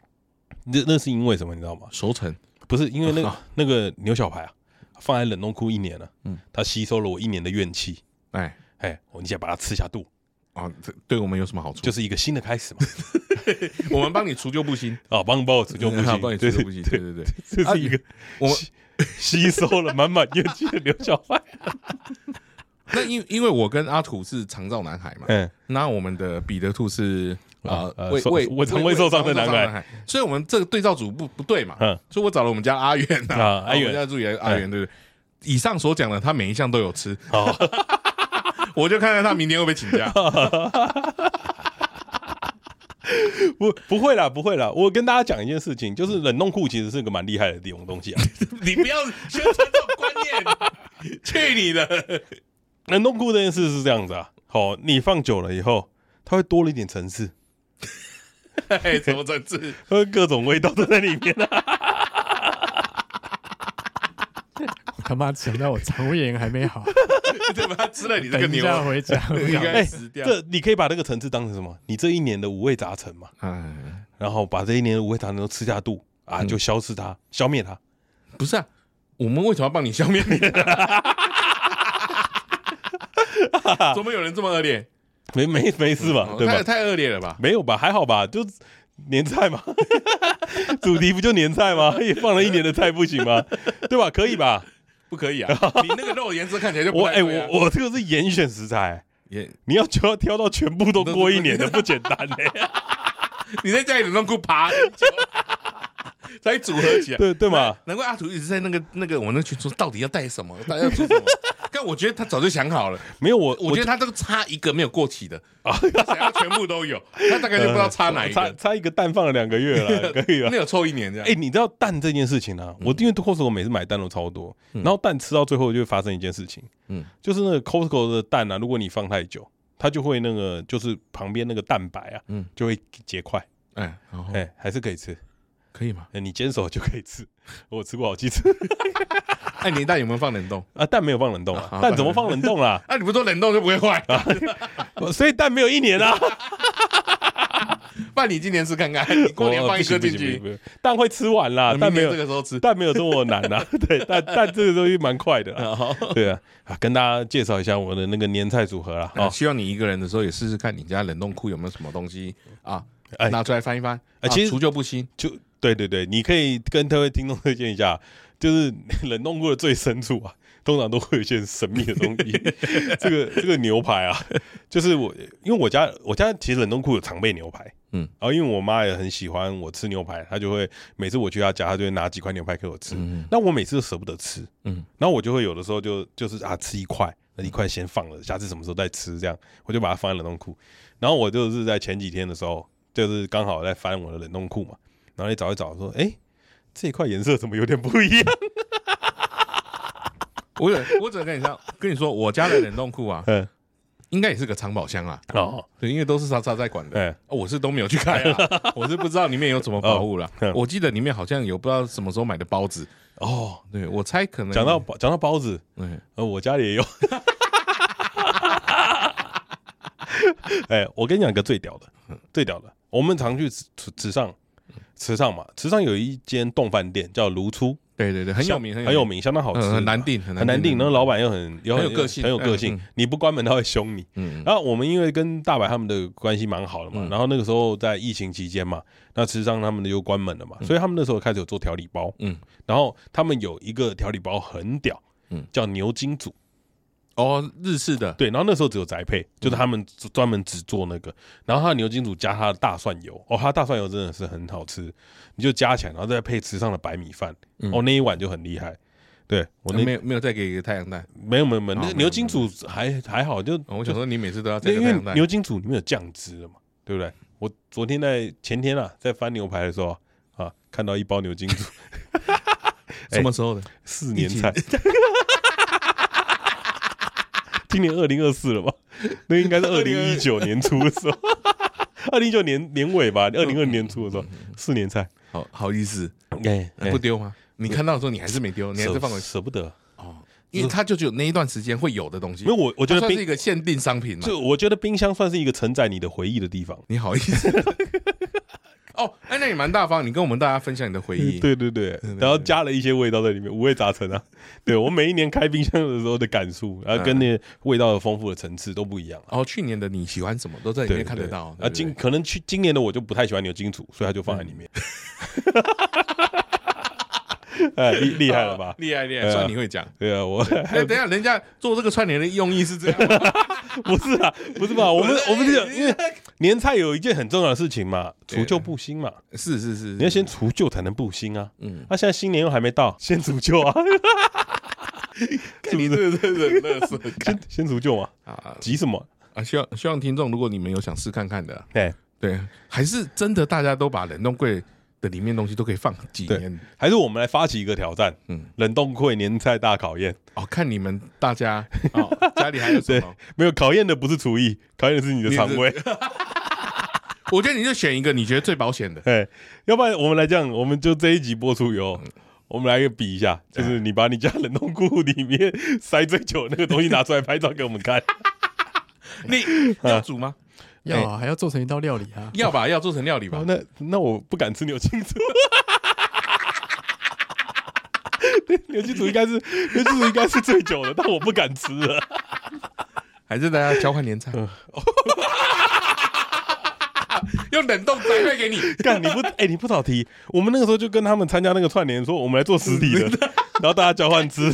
那那是因为什么？你知道吗？熟成不是因为那个那个牛小排啊，放在冷冻库一年了，嗯，它吸收了我一年的怨气。哎哎，我你想把它吃下肚啊？这对我们有什么好处？就是一个新的开始嘛。我们帮你除旧布新 啊，帮你帮我除旧布新，帮你除旧布新。对对对，这是一个我们吸收了满满怨气的刘小坏。那因因为我跟阿土是长照男孩嘛，嗯，那我们的彼得兔是啊胃胃胃肠胃受伤的男孩，所以我们这个对照组不不对嘛，嗯，所以我找了我们家阿元啊，阿元家助理阿元，对不对？以上所讲的，他每一项都有吃，我就看看他明天会不会请假。不，不会啦，不会啦。我跟大家讲一件事情，就是冷冻库其实是个蛮厉害的这种东西啊。你不要宣传这种观念，去你的！冷冻库这件事是这样子啊，好，你放久了以后，它会多了一点层次。哎，什么层次？各种味道都在里面啊。他妈想到我肠胃炎还没好，对吧？吃了你这个牛，等回家 应该死掉。这你可以把这个层次当成什么？你这一年的五味杂陈嘛，嗯，然后把这一年的五味杂陈都吃下肚啊，就消失它，消灭它。不是啊，我们为什么要帮你消灭你？怎么有人这么恶劣？没没没事吧？对吧？太恶劣了吧？没有吧？还好吧？就年菜嘛，主题不就年菜吗？也放了一年的菜不行吗？对吧？可以吧？不可以啊！你那个肉颜色看起来就不哎，我我这个是严选食材，严你要就要挑到全部都过一年的 不简单嘞！你在家里冷冻库爬很久，才组合起来，对对嘛？难怪阿土一直在那个那个我那群说到底要带什么，大家要做什么？但我觉得他早就想好了，没有我，我觉得他这个差一个没有过期的。啊，想要全部都有，他大概就不知道差哪一个，差一个蛋放了两个月了，可以了，那有凑一年这样。哎，你知道蛋这件事情呢？我因为 Costco 每次买蛋都超多，然后蛋吃到最后就会发生一件事情，嗯，就是那个 Costco 的蛋啊，如果你放太久，它就会那个就是旁边那个蛋白啊，嗯，就会结块，哎，哎，还是可以吃。可以吗？你煎熟就可以吃，我吃过好几次。哎，你蛋有没有放冷冻啊？蛋没有放冷冻啊？蛋怎么放冷冻啦？啊，你不说冷冻就不会坏，所以蛋没有一年啊。不然你今年试看看，你过年放一颗进去，蛋会吃完啦。蛋没有这个时候吃，蛋没有这么难啊。对，蛋蛋这个东西蛮快的。对啊，啊，跟大家介绍一下我的那个年菜组合啦。啊，希望你一个人的时候也试试看，你家冷冻库有没有什么东西啊？拿出来翻一翻。啊，其实除旧布新就。对对对，你可以跟各位听众推荐一下，就是 冷冻库的最深处啊，通常都会有一些神秘的东西。这个这个牛排啊，就是我因为我家我家其实冷冻库有常备牛排，嗯，然后因为我妈也很喜欢我吃牛排，她就会每次我去她家，她就会拿几块牛排给我吃。嗯，那我每次都舍不得吃，嗯，然后我就会有的时候就就是啊吃一块，那一块先放了，下次什么时候再吃，这样我就把它放在冷冻库。然后我就是在前几天的时候，就是刚好在翻我的冷冻库嘛。然后你找一找，说：“哎，这一块颜色怎么有点不一样？” 我我只能跟你说，跟你说，我家的冷冻库啊，嗯，应该也是个藏宝箱啊。哦，对，因为都是莎莎在管的。哎，我是都没有去开啊，我是不知道里面有什么宝物了。我记得里面好像有不知道什么时候买的包子。哦，对，我猜可能讲到讲到包子，嗯，呃，我家里也有。哎，我跟你讲一个最屌的，最屌的，我们常去池上。池上嘛，池上有一间冻饭店叫如初，对对对，很有名，很有名，相当好吃，很难订，很难订。那个老板又很有很有个性，很有个性。你不关门他会凶你。嗯，然后我们因为跟大白他们的关系蛮好的嘛，然后那个时候在疫情期间嘛，那池上他们又关门了嘛，所以他们那时候开始有做调理包。嗯，然后他们有一个调理包很屌，嗯，叫牛筋煮。哦，日式的对，然后那时候只有宅配，就是他们专门只做那个，然后他的牛筋煮加他的大蒜油，哦，他大蒜油真的是很好吃，你就加起来，然后再配池上的白米饭，哦，那一碗就很厉害。对我那没有没有再给一个太阳蛋，没有没有没有，那牛筋煮还还好，就我想说你每次都要再个太阳蛋，牛筋煮里面有酱汁了嘛，对不对？我昨天在前天啊，在翻牛排的时候啊，看到一包牛筋煮，什么时候的？四年菜。今年二零二四了吧？那应该是二零一九年初的时候，二零一九年年尾吧，二零二年初的时候，四年菜，好好意思，哎，不丢吗？你看到的时候你还是没丢，你还是放回舍不得哦，因为它就只有那一段时间会有的东西。因为我我觉得算是一个限定商品嘛，就我觉得冰箱算是一个承载你的回忆的地方。你好意思？哦，哎，那你蛮大方，你跟我们大家分享你的回忆。对对对，然后加了一些味道在里面，五味杂陈啊。对，我每一年开冰箱的时候的感触，然后跟那味道的丰富的层次都不一样。哦，去年的你喜欢什么都在里面看得到。啊，今可能去今年的我就不太喜欢牛筋煮，所以他就放在里面。哎，厉厉害了吧？厉害厉害，算你会讲。对啊，我哎，等下，人家做这个串联的用意是这样，不是啊，不是吧？我们我们这个因为年菜有一件很重要的事情嘛，除旧布新嘛。是是是，你要先除旧才能布新啊。嗯，那现在新年又还没到，先除旧啊。你这个这个乐色，先先除旧嘛。啊，急什么啊？希望希望听众，如果你们有想试看看的，对对，还是真的大家都把冷冻柜。里面东西都可以放几年，还是我们来发起一个挑战？嗯，冷冻柜年菜大考验哦，看你们大家 哦，家里还有什么？没有考验的不是厨艺，考验的是你的肠胃。我觉得你就选一个你觉得最保险的，哎，要不然我们来这样，我们就这一集播出以后，我们来一个比一下，就是你把你家冷冻库里面塞最久的那个东西拿出来拍照给我们看。你要煮吗？要啊，还要做成一道料理啊？要吧，要做成料理吧？那那我不敢吃牛筋煮。牛筋煮应该是牛筋煮应该是最久的，但我不敢吃了。还是大家交换年菜？用冷冻宅配给你？干你不哎，你不早提，我们那个时候就跟他们参加那个串联，说我们来做实体的，然后大家交换吃。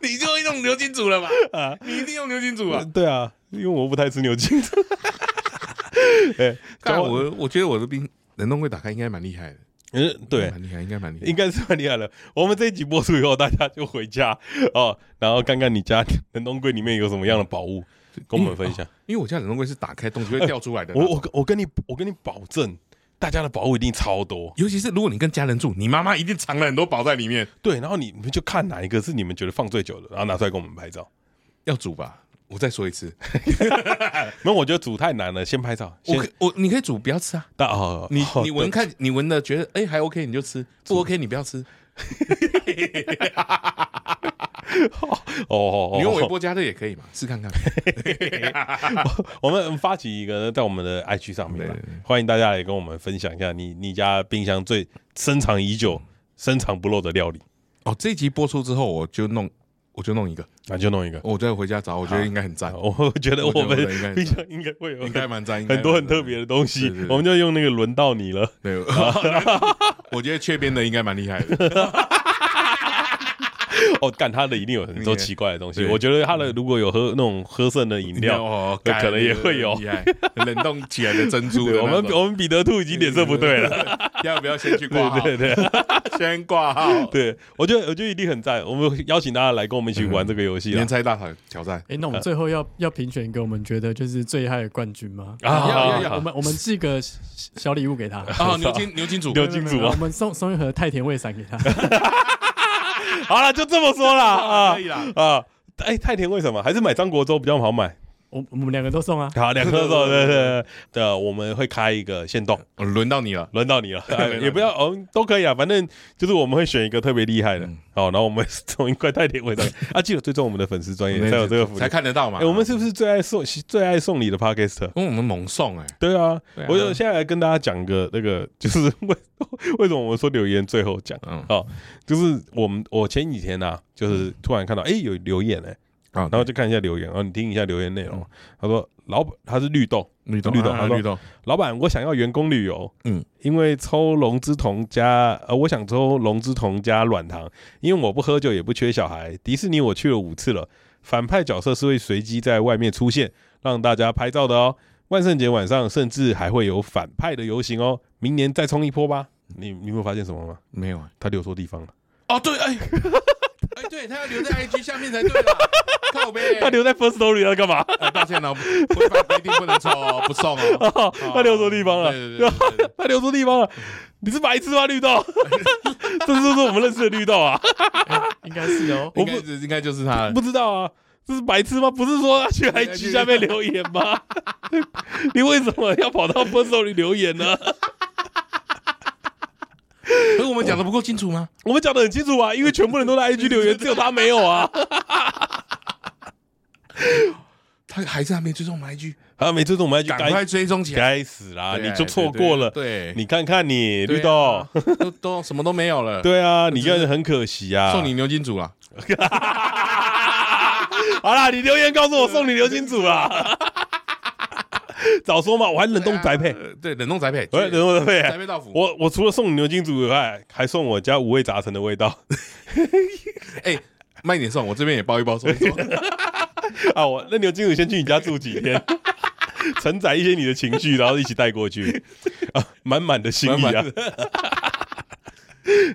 你就会用牛筋煮了吧？啊，你一定用牛筋煮啊？对啊。因为我不太吃牛筋，哎，但我我觉得我的冰冷冻柜打开应该蛮厉害的，嗯，对，蛮厉害，应该蛮厉害，应该是蛮厉害的。我们这一集播出以后，大家就回家哦，然后看看你家冷冻柜里面有什么样的宝物，跟我们分享。因为我家冷冻柜是打开东西会掉出来的，我我我跟你我跟你保证，大家的宝物一定超多，尤其是如果你跟家人住，你妈妈一定藏了很多宝在里面。对，然后你们就看哪一个是你们觉得放最久的，然后拿出来给我们拍照。要煮吧？我再说一次，没有，我觉得煮太难了。先拍照，我我你可以煮，不要吃啊。哦，你你闻看，你闻的觉得哎还 OK，你就吃；不 OK，你不要吃。哦，你用微波加热也可以嘛，试看看。我们发起一个在我们的 IG 上面，欢迎大家来跟我们分享一下你你家冰箱最深藏已久、深藏不露的料理。哦，这一集播出之后，我就弄。我就弄一个，那就弄一个。我再回家找，我觉得应该很赞。我觉得我们冰箱应该会有，应该蛮赞，很多很特别的东西。我们就用那个轮到你了。对，我觉得雀边的应该蛮厉害的。哦，干他的一定有很多奇怪的东西。我觉得他的如果有喝那种喝剩的饮料，可能也会有冷冻起来的珍珠。我们我们彼得兔已经脸色不对了，要不要先去挂号？对 对，先挂号。对，我觉得我觉得一定很赞。我们邀请大家来跟我们一起玩这个游戏，年菜大挑战。哎，那我们最后要要评选一个我们觉得就是最嗨的冠军吗？啊，要要要！我们我们寄个小礼物给他啊，牛津牛津组牛筋煮啊，我们送送一盒太田味散给他。好了，就这么说了 啊，可以了啊。哎，太甜为什么还是买张国洲比较好买？我我们两个都送啊。好，两个都送，对对对。我们会开一个限动，轮到你了，轮到你了。也不要哦，都可以啊，反正就是我们会选一个特别厉害的，好，然后我们送一块太田胃的啊，记得追踪我们的粉丝专业才有这个福利，才看得到嘛。我们是不是最爱送最爱送礼的 Podcast？因为我们猛送哎。对啊，我就现在来跟大家讲个那个，就是为 为什么我们说留言最后讲？嗯，好，就是我们我前几天呐，就是突然看到哎有留言哎。然后就看一下留言，然后你听一下留言内容。他说：“老板，他是绿豆，绿豆，绿豆。他说：老板，我想要员工旅游，嗯，因为抽龙之瞳加，呃，我想抽龙之瞳加软糖，因为我不喝酒，也不缺小孩。迪士尼我去了五次了，反派角色是会随机在外面出现，让大家拍照的哦。万圣节晚上甚至还会有反派的游行哦。明年再冲一波吧。你你有没有发现什么吗？没有啊，他留错地方了。哦，对，哎。”哎，对他要留在 IG 下面才对啦，他留在 First Story 要干嘛？抱歉了，一定不能抽哦，不送哦。他留错地方了，他留错地方了。你是白痴吗？绿豆，这是不是我们认识的绿豆啊？应该是哦，我不应该就是他，不知道啊，这是白痴吗？不是说他去 IG 下面留言吗？你为什么要跑到 First Story 留言呢？可是我们讲的不够清楚吗？我们讲的很清楚啊，因为全部人都在 IG 留言，只有他没有啊。他还是还没追踪我们 IG，他没追踪我们 IG，赶快追踪起来。该死啦，你就错过了。对，你看看你绿豆，都都什么都没有了。对啊，你这样很可惜啊。送你牛筋煮了。好啦，你留言告诉我送你牛筋煮了。早说嘛，我还冷冻宅配，对，冷冻宅配，对，冷冻宅配，宅配到府。我我除了送你牛筋煮以外，还送我家五味杂陈的味道。哎，慢一点送，我这边也包一包送。啊，我那牛金主先去你家住几天，承载一些你的情绪，然后一起带过去，啊，满满的心意啊。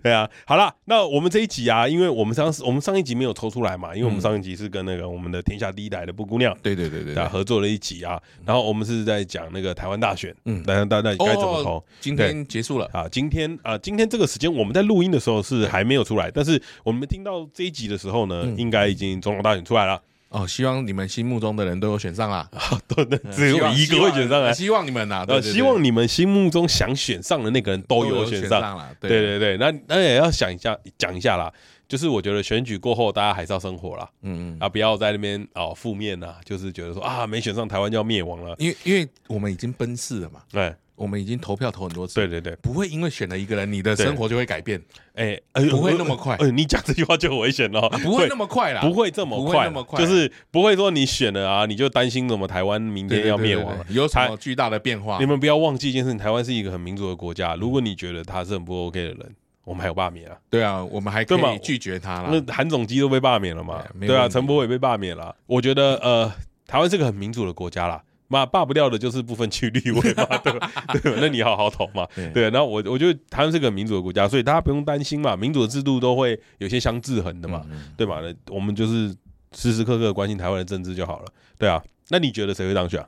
对啊，好了，那我们这一集啊，因为我们上我们上一集没有抽出来嘛，因为我们上一集是跟那个我们的天下第一台的布姑娘，对对对对，合作了一集啊，然后我们是在讲那个台湾大选，嗯，大家大家该怎么投？今天结束了啊，今天啊，今天这个时间我们在录音的时候是还没有出来，但是我们听到这一集的时候呢，应该已经总统大选出来了。哦，希望你们心目中的人都有选上啦！对 对，只有一个会选上来。希望你们呐，呃，希望你们心目中想选上的那个人都有选上了。对对对，那那也要想一下，讲一下啦。就是我觉得选举过后，大家还是要生活啦。嗯嗯，啊，不要在那边哦负面呐，就是觉得说啊，没选上台湾就要灭亡了。因为因为我们已经奔四了嘛。对。我们已经投票投很多次，对对对，不会因为选了一个人，你的生活就会改变，哎，不会那么快。你讲这句话就危险了，不会那么快啦，不会这么快，那么快，就是不会说你选了啊，你就担心怎么台湾明天要灭亡了，有什么巨大的变化？你们不要忘记一件事情，台湾是一个很民主的国家。如果你觉得他是很不 OK 的人，我们还有罢免啊，对啊，我们还可以拒绝他了。那韩总机都被罢免了嘛？对啊，陈柏伟被罢免了。我觉得呃，台湾是个很民主的国家啦。嘛，罢不掉的就是部分区立委嘛，对吧？对，那你好好投嘛。对，然后我我觉得台湾是个民主的国家，所以大家不用担心嘛。民主的制度都会有些相制衡的嘛，对吧？那我们就是时时刻刻关心台湾的政治就好了。对啊，那你觉得谁会当选？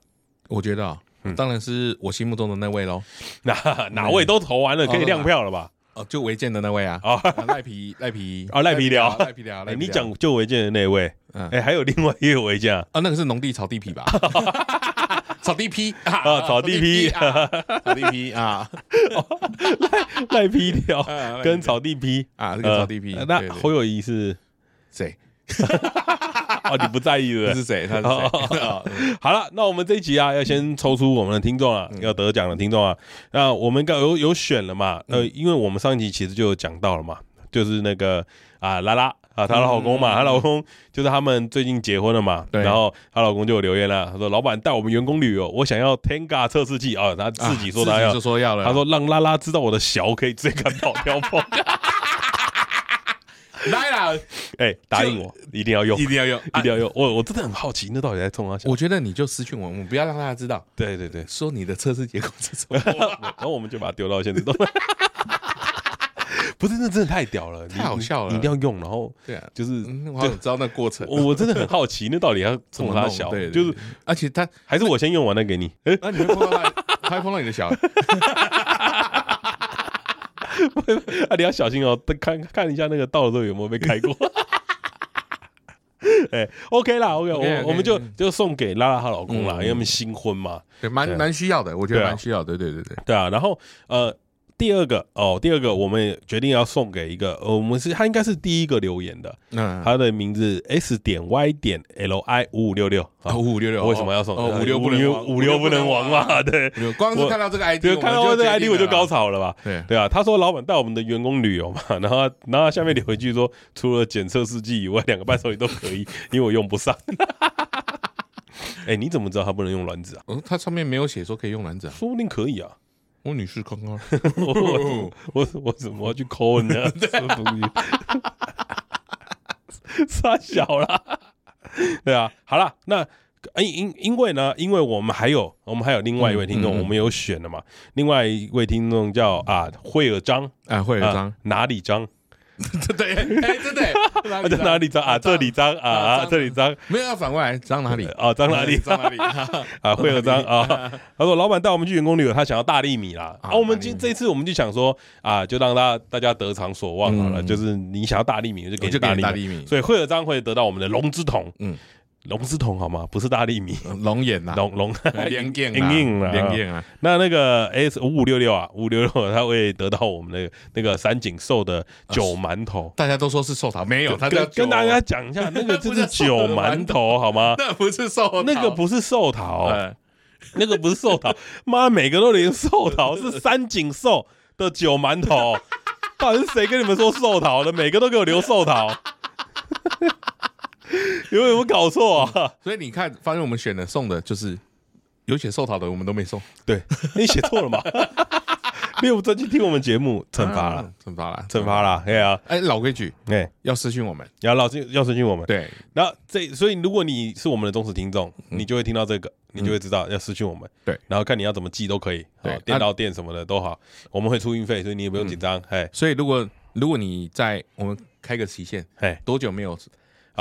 我觉得啊，当然是我心目中的那位喽。哪哪位都投完了，可以亮票了吧？哦，就违建的那位啊。哦，赖皮赖皮啊，赖皮聊，赖皮寮。你讲就违建的那位，哎，还有另外一个违建啊？啊，那个是农地炒地皮吧？草地皮啊，草地皮，草地皮 啊，赖赖皮条跟草地皮啊，这个草地皮。那侯友谊是谁？哦，你不在意的是谁？他是谁？好了，那我们这一集啊，要先抽出我们的听众啊，要得奖的听众啊。那我们刚有有选了嘛？呃，因为我们上一集其实就有讲到了嘛，就是那个啊，拉拉。啊，她老公嘛，她老公就是他们最近结婚了嘛，然后她老公就有留言了，他说：“老板带我们员工旅游，我想要 Tenga 测试器啊。”他自己说他要，就说要了。他说让拉拉知道我的小可以追赶跑飘风。来了，哎，答应我，一定要用，一定要用，一定要用。我我真的很好奇，那到底在冲啊？我觉得你就私讯我，我们不要让大家知道。对对对，说你的测试结果是什么，然后我们就把它丢到现实中。不是，那真的太屌了，太好笑了，你一定要用。然后，对啊，就是我想知道那过程。我真的很好奇，那到底要怎么小？对，就是，而且他还是我先用完再给你。哎，那你会碰到他，他会碰到你的小。啊，你要小心哦，看看一下那个到的时候有没有被开过。哎，OK 啦，OK，我我们就就送给拉拉她老公啦，因为他们新婚嘛，对，蛮蛮需要的，我觉得蛮需要的，对对对对，对啊。然后呃。第二个哦，第二个我们决定要送给一个，呃，我们是他应该是第一个留言的，嗯，他的名字 S 点 Y 点 L I 五五六六啊，五五六六，为什么要送？哦五六不能五六不能亡嘛？对，光是看到这个 ID，看到这个 ID 我就高潮了吧？对对啊，他说老板带我们的员工旅游嘛，然后然后下面留一句说，除了检测试剂以外，两个伴手礼都可以，因为我用不上。哎，你怎么知道他不能用卵子啊？嗯，他上面没有写说可以用卵子啊，说不定可以啊。我女士刚刚，我我我怎么要去抠人家？杀小了，对啊，好了，那因因因为呢，因为我们还有我们还有另外一位听众，我们有选的嘛？另外一位听众叫啊惠尔张啊惠尔张哪里张？对 对，哎，真的，在哪里脏啊？这里脏啊，这里脏，没有要反过来脏哪里？啊？脏哪里？脏哪里？啊，会有脏啊。他说：“老板带我们去员工旅游，他想要大粒米啦。”啊，我们今这一次我们就想说啊，就让大大家得偿所望好了，就是你想要大粒米，就给你大粒米。所以会有张会得到我们的龙之瞳。嗯。龙之瞳好吗？不是大力米，龙眼呐，龙龙连 眼连眼啊，那那个 S 五五六六啊，五六六，他会得到我们那个那个三井寿的酒馒头。大家都说是寿桃，没有，他跟跟大家讲一下，那个就是酒馒头好吗？那不是寿，那个不是寿桃，那个不是寿桃。妈，每个都连寿桃是三井寿的酒馒头，到底是谁跟你们说寿桃的？每个都给我留寿桃。有没有搞错啊？所以你看，发现我们选的送的就是有写寿桃的，我们都没送。对，你写错了嘛？没有专心听我们节目，惩罚了，惩罚了，惩罚了。哎呀，哎，老规矩，哎，要私讯我们，要老要私讯我们。对，然后这，所以如果你是我们的忠实听众，你就会听到这个，你就会知道要私讯我们。对，然后看你要怎么寄都可以，对，电到店什么的都好，我们会出运费，所以你也不用紧张。哎，所以如果如果你在我们开个期限，哎，多久没有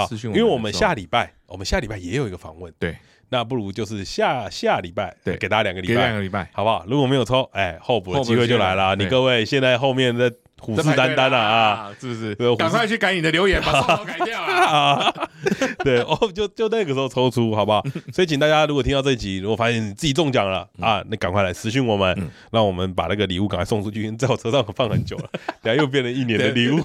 私讯？因为我们下礼拜，我们下礼拜也有一个访问。对。那不如就是下下礼拜，对，给大家两个礼拜，两个礼拜，好不好？如果没有抽，哎，候补的机会就来了。你各位现在后面的虎视眈眈了啊，是不是？赶快去改你的留言，把号改掉啊！对，哦，就就那个时候抽出，好不好？所以请大家如果听到这集，如果发现你自己中奖了啊，那赶快来私讯我们，让我们把那个礼物赶快送出去。在我车上放很久了，等下又变成一年的礼物。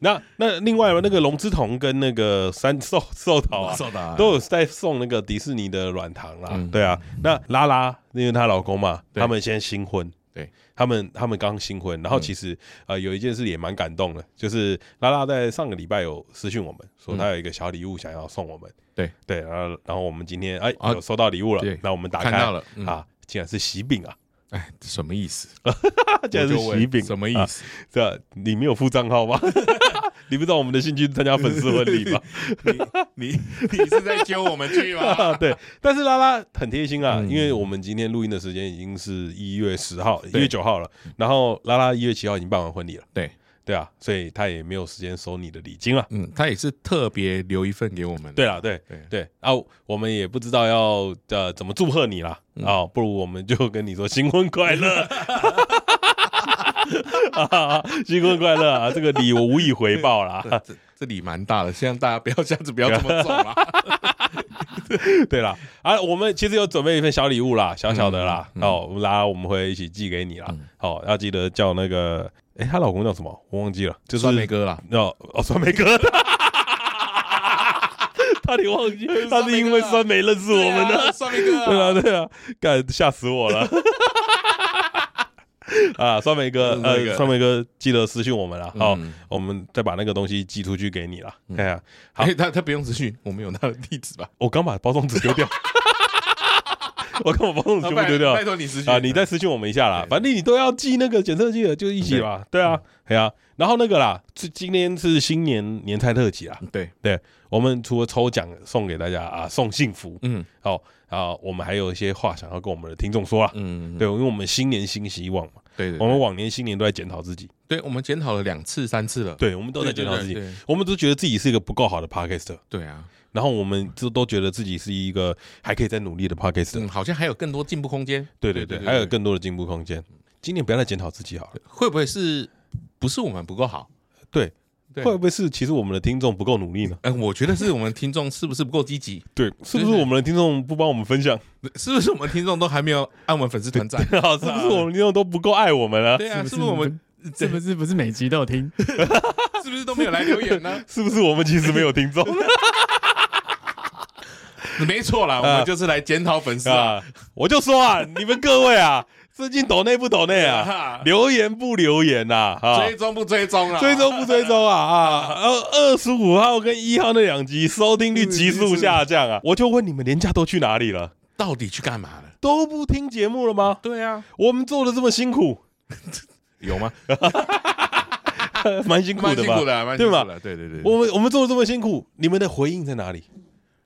那那另外那个龙之瞳跟那个三 寿 寿桃啊，都有在送那个迪士尼的软糖啦。对啊，那拉拉因为她老公嘛，他们先新婚，对，他们他们刚新婚，然后其实呃有一件事也蛮感动的，就是拉拉在上个礼拜有私讯我们说他有一个小礼物想要送我们，对。对，然后然后我们今天哎有收到礼物了，那我们打开了啊，竟然是喜饼啊！哎，什么意思？竟然是喜饼，什么意思？这你没有付账号吗？你不知道我们的兴趣参加粉丝婚礼吗？你你你是在揪我们去吗？对，但是拉拉很贴心啊，因为我们今天录音的时间已经是一月十号、一月九号了，然后拉拉一月七号已经办完婚礼了。对对啊，所以他也没有时间收你的礼金了。嗯，他也是特别留一份给我们。对啊，对对对啊，我们也不知道要呃怎么祝贺你啦啊，不如我们就跟你说新婚快乐，新婚快乐啊！这个礼我无以回报啦。这这礼蛮大的，希望大家不要这样子，不要这么做啦。对啦，啊，我们其实有准备一份小礼物啦，小小的啦，哦，我们拉我们会一起寄给你啦。好，要记得叫那个。哎，她老公叫什么？我忘记了，就是酸梅哥啦。哦哦，酸梅哥，差点忘记，他是因为酸梅认识我们的。酸梅哥，对啊对啊，干吓死我了。啊，酸梅哥，呃，酸梅哥，记得私信我们了。好，我们再把那个东西寄出去给你了。看下，好，他他不用私信，我们有他的地址吧？我刚把包装纸丢掉。我跟我包装纸全部丢掉，拜托你私信啊！你再私信我们一下啦，反正你都要寄那个检测剂的，就一起吧。对啊，对啊。然后那个啦，今天是新年年菜特辑啊。对对，我们除了抽奖送给大家啊，送幸福，嗯，好啊，我们还有一些话想要跟我们的听众说啊。嗯，对，因为我们新年新希望嘛。对，我们往年新年都在检讨自己。对，我们检讨了两次、三次了。对，我们都在检讨自己。我们都觉得自己是一个不够好的 Podcaster。对啊。然后我们就都觉得自己是一个还可以再努力的 Podcast，嗯好像还有更多进步空间。对对对，还有更多的进步空间。今年不要再检讨自己好了，会不会是不是我们不够好？对，会不会是其实我们的听众不够努力呢？嗯，我觉得是我们听众是不是不够积极？对，是不是我们的听众不帮我们分享？是不是我们听众都还没有按我们粉丝团赞？是不是我们听众都不够爱我们了？对啊，是不是我们是不是不是每集都有听？是不是都没有来留言呢？是不是我们其实没有听众？没错啦，我们就是来检讨粉丝啊！我就说啊，你们各位啊，最近抖内不抖内啊？留言不留言呐？追踪不追踪啊？追踪不追踪啊？啊！二二十五号跟一号那两集收听率急速下降啊！我就问你们，连假都去哪里了？到底去干嘛了？都不听节目了吗？对啊，我们做的这么辛苦，有吗？蛮辛苦的吧？对吧？对对对，我们我们做的这么辛苦，你们的回应在哪里？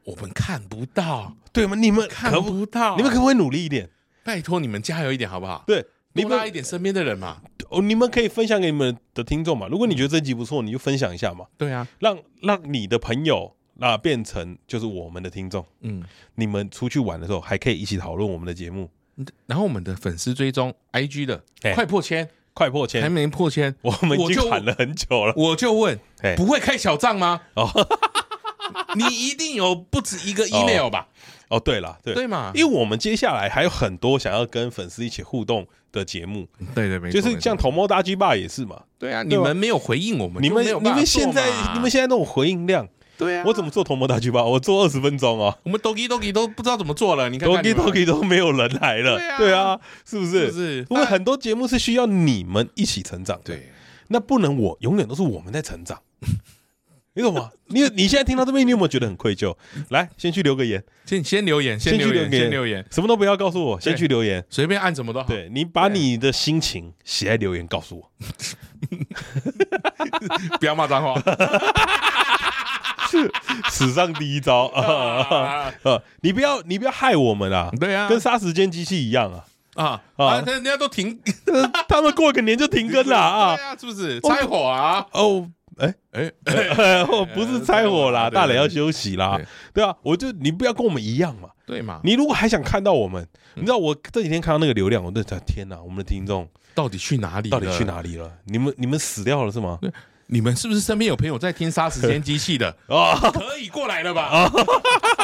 我们看不到，对吗？你们看不到，你们可不可以努力一点？拜托你们加油一点好不好？对，多拉一点身边的人嘛。哦，你们可以分享给你们的听众嘛。如果你觉得这集不错，你就分享一下嘛。对啊，让让你的朋友那变成就是我们的听众。嗯，你们出去玩的时候还可以一起讨论我们的节目。然后我们的粉丝追踪 IG 的快破千，快破千，还没破千，我们已经喊了很久了。我就问，不会开小账吗？哦。你一定有不止一个 email 吧？哦，对了，对对嘛，因为我们接下来还有很多想要跟粉丝一起互动的节目。对对，没错，就是像头摸大 G 爸也是嘛。对啊，你们没有回应我们，你们你们现在你们现在那种回应量，对啊，我怎么做头摸大 G 爸？我做二十分钟啊。我们 Doki Doki 都不知道怎么做了，你看 Doki Doki 都没有人来了。对啊，是不是？是，因为很多节目是需要你们一起成长。对，那不能我永远都是我们在成长。你懂吗？你你现在听到这边，你有没有觉得很愧疚？来，先去留个言，先先留言，先留言，先留言，什么都不要告诉我，先去留言，随便按什么都好。对，你把你的心情写在留言，告诉我，不要骂脏话，史上第一招 啊！你不要你不要害我们啊！对啊，跟杀时间机器一样啊！啊啊！人家都停，他们过个年就停更了啊！对啊，是不是拆伙啊？哦。哎哎我，不是拆伙啦，大磊要休息啦，对啊，我就你不要跟我们一样嘛，对嘛？你如果还想看到我们，你知道我这几天看到那个流量，我都在天哪，我们的听众到底去哪里？到底去哪里了？你们你们死掉了是吗？你们是不是身边有朋友在听杀时间机器的？哦，可以过来了吧？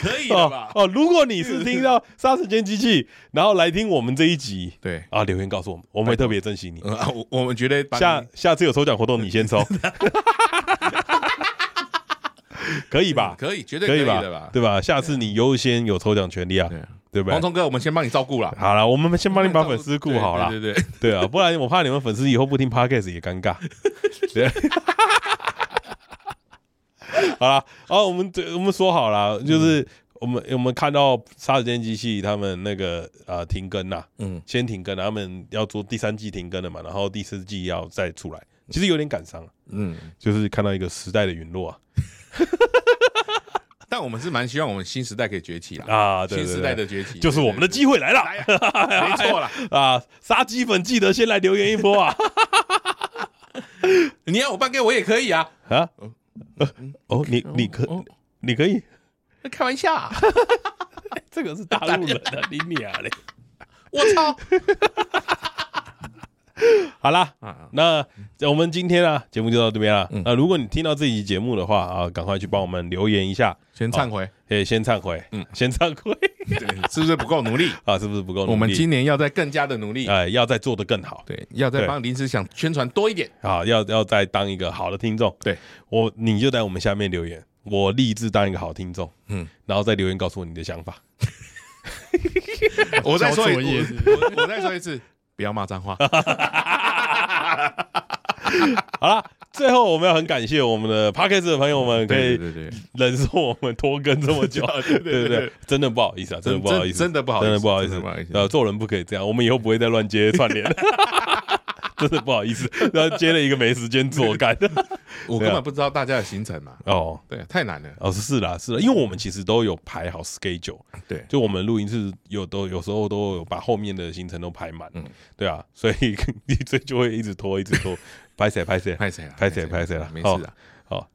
可以了吧？哦，如果你是听到杀时间机器，然后来听我们这一集，对啊，留言告诉我们，我们会特别珍惜你。我我们觉得下下次有抽奖活动，你先抽，可以吧？可以，绝对可以吧？对吧？下次你优先有抽奖权利啊，对不对？黄聪哥，我们先帮你照顾了。好了，我们先帮你把粉丝顾好了。对对对啊，不然我怕你们粉丝以后不听 Podcast 也尴尬。对。好了，哦，我们这我们说好了，就是我们我们看到杀时间机器他们那个呃停更呐，嗯，先停更，他们要做第三季停更了嘛，然后第四季要再出来，其实有点感伤，嗯，就是看到一个时代的陨落啊。但我们是蛮希望我们新时代可以崛起啦啊，新时代的崛起就是我们的机会来了，没错啦。啊，杀鸡粉记得先来留言一波啊，你要我办给我也可以啊。啊。哦，你你可你可以？开玩笑，啊 这个是大陆人的，你俩嘞！我操！好啦，那我们今天啊节目就到这边了。那如果你听到这期节目的话啊，赶快去帮我们留言一下，先忏悔，诶，先忏悔，嗯，先忏悔，是不是不够努力？啊？是不是不够努力？我们今年要再更加的努力，哎，要再做得更好，对，要再帮临时想宣传多一点。啊，要要再当一个好的听众，对。我，你就在我们下面留言，我立志当一个好听众，嗯，然后再留言告诉我你的想法。我再说一次，我再说一次，不要骂脏话。好了，最后我们要很感谢我们的 p a c k a g e 的朋友们，可以忍受我们拖更这么久，对对对，真的不好意思啊，真的不好意思，真的不好意思，真的不好意思，不好意思，呃，做人不可以这样，我们以后不会再乱接串联，真的不好意思，然后接了一个没时间做干，我根本不知道大家的行程嘛，哦，对，太难了，哦，是啦，是啦，因为我们其实都有排好 schedule，对，就我们录音室有都有时候都有把后面的行程都排满，嗯，对啊，所以 你这就会一直拖，一直拖。拍谁？拍谁？拍谁？拍谁？拍谁了？没事啊。好，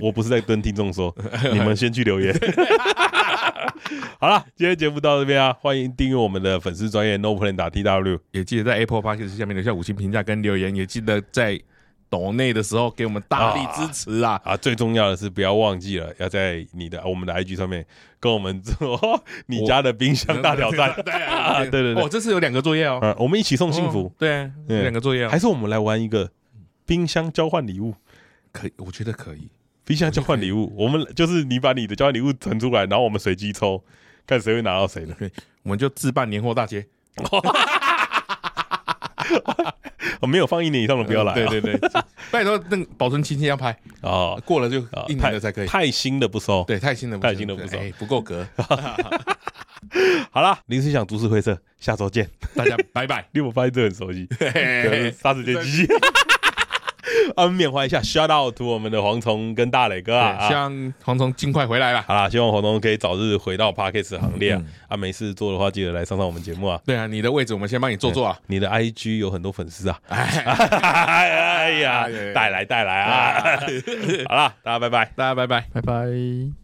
我不是在跟听众说，你们先去留言。好了，今天节目到这边啊，欢迎订阅我们的粉丝专业 No Plan 打 TW，也记得在 Apple Podcast 下面留下五星评价跟留言，也记得在抖内的时候给我们大力支持啊！啊，最重要的是不要忘记了，要在你的我们的 IG 上面跟我们做你家的冰箱大挑战。对啊 对对，哦，这次有两个作业哦，我们一起送幸福。对，两个作业，还是我们来玩一个。冰箱交换礼物，可以，我觉得可以。冰箱交换礼物，我们就是你把你的交换礼物存出来，然后我们随机抽，看谁会拿到谁的。我们就自办年货大街。我没有放一年以上的不要来。对对对，拜托那个保存期限要拍哦，过了就一年的才可以。太新的不收，对，太新的太新的不收，不够格。好啦，临时想都市会社，下周见，大家拜拜。因为我发现这很熟悉，杀时间机器。啊，缅怀一下，shout out to 我们的蝗虫跟大磊哥啊，希望蝗虫尽快回来了。好啦，希望蝗虫可以早日回到 Parkes 行列啊。啊，没事做的话，记得来上上我们节目啊。对啊，你的位置我们先帮你坐坐啊。你的 IG 有很多粉丝啊。哎呀，带来带来啊。好啦，大家拜拜，大家拜拜，拜拜。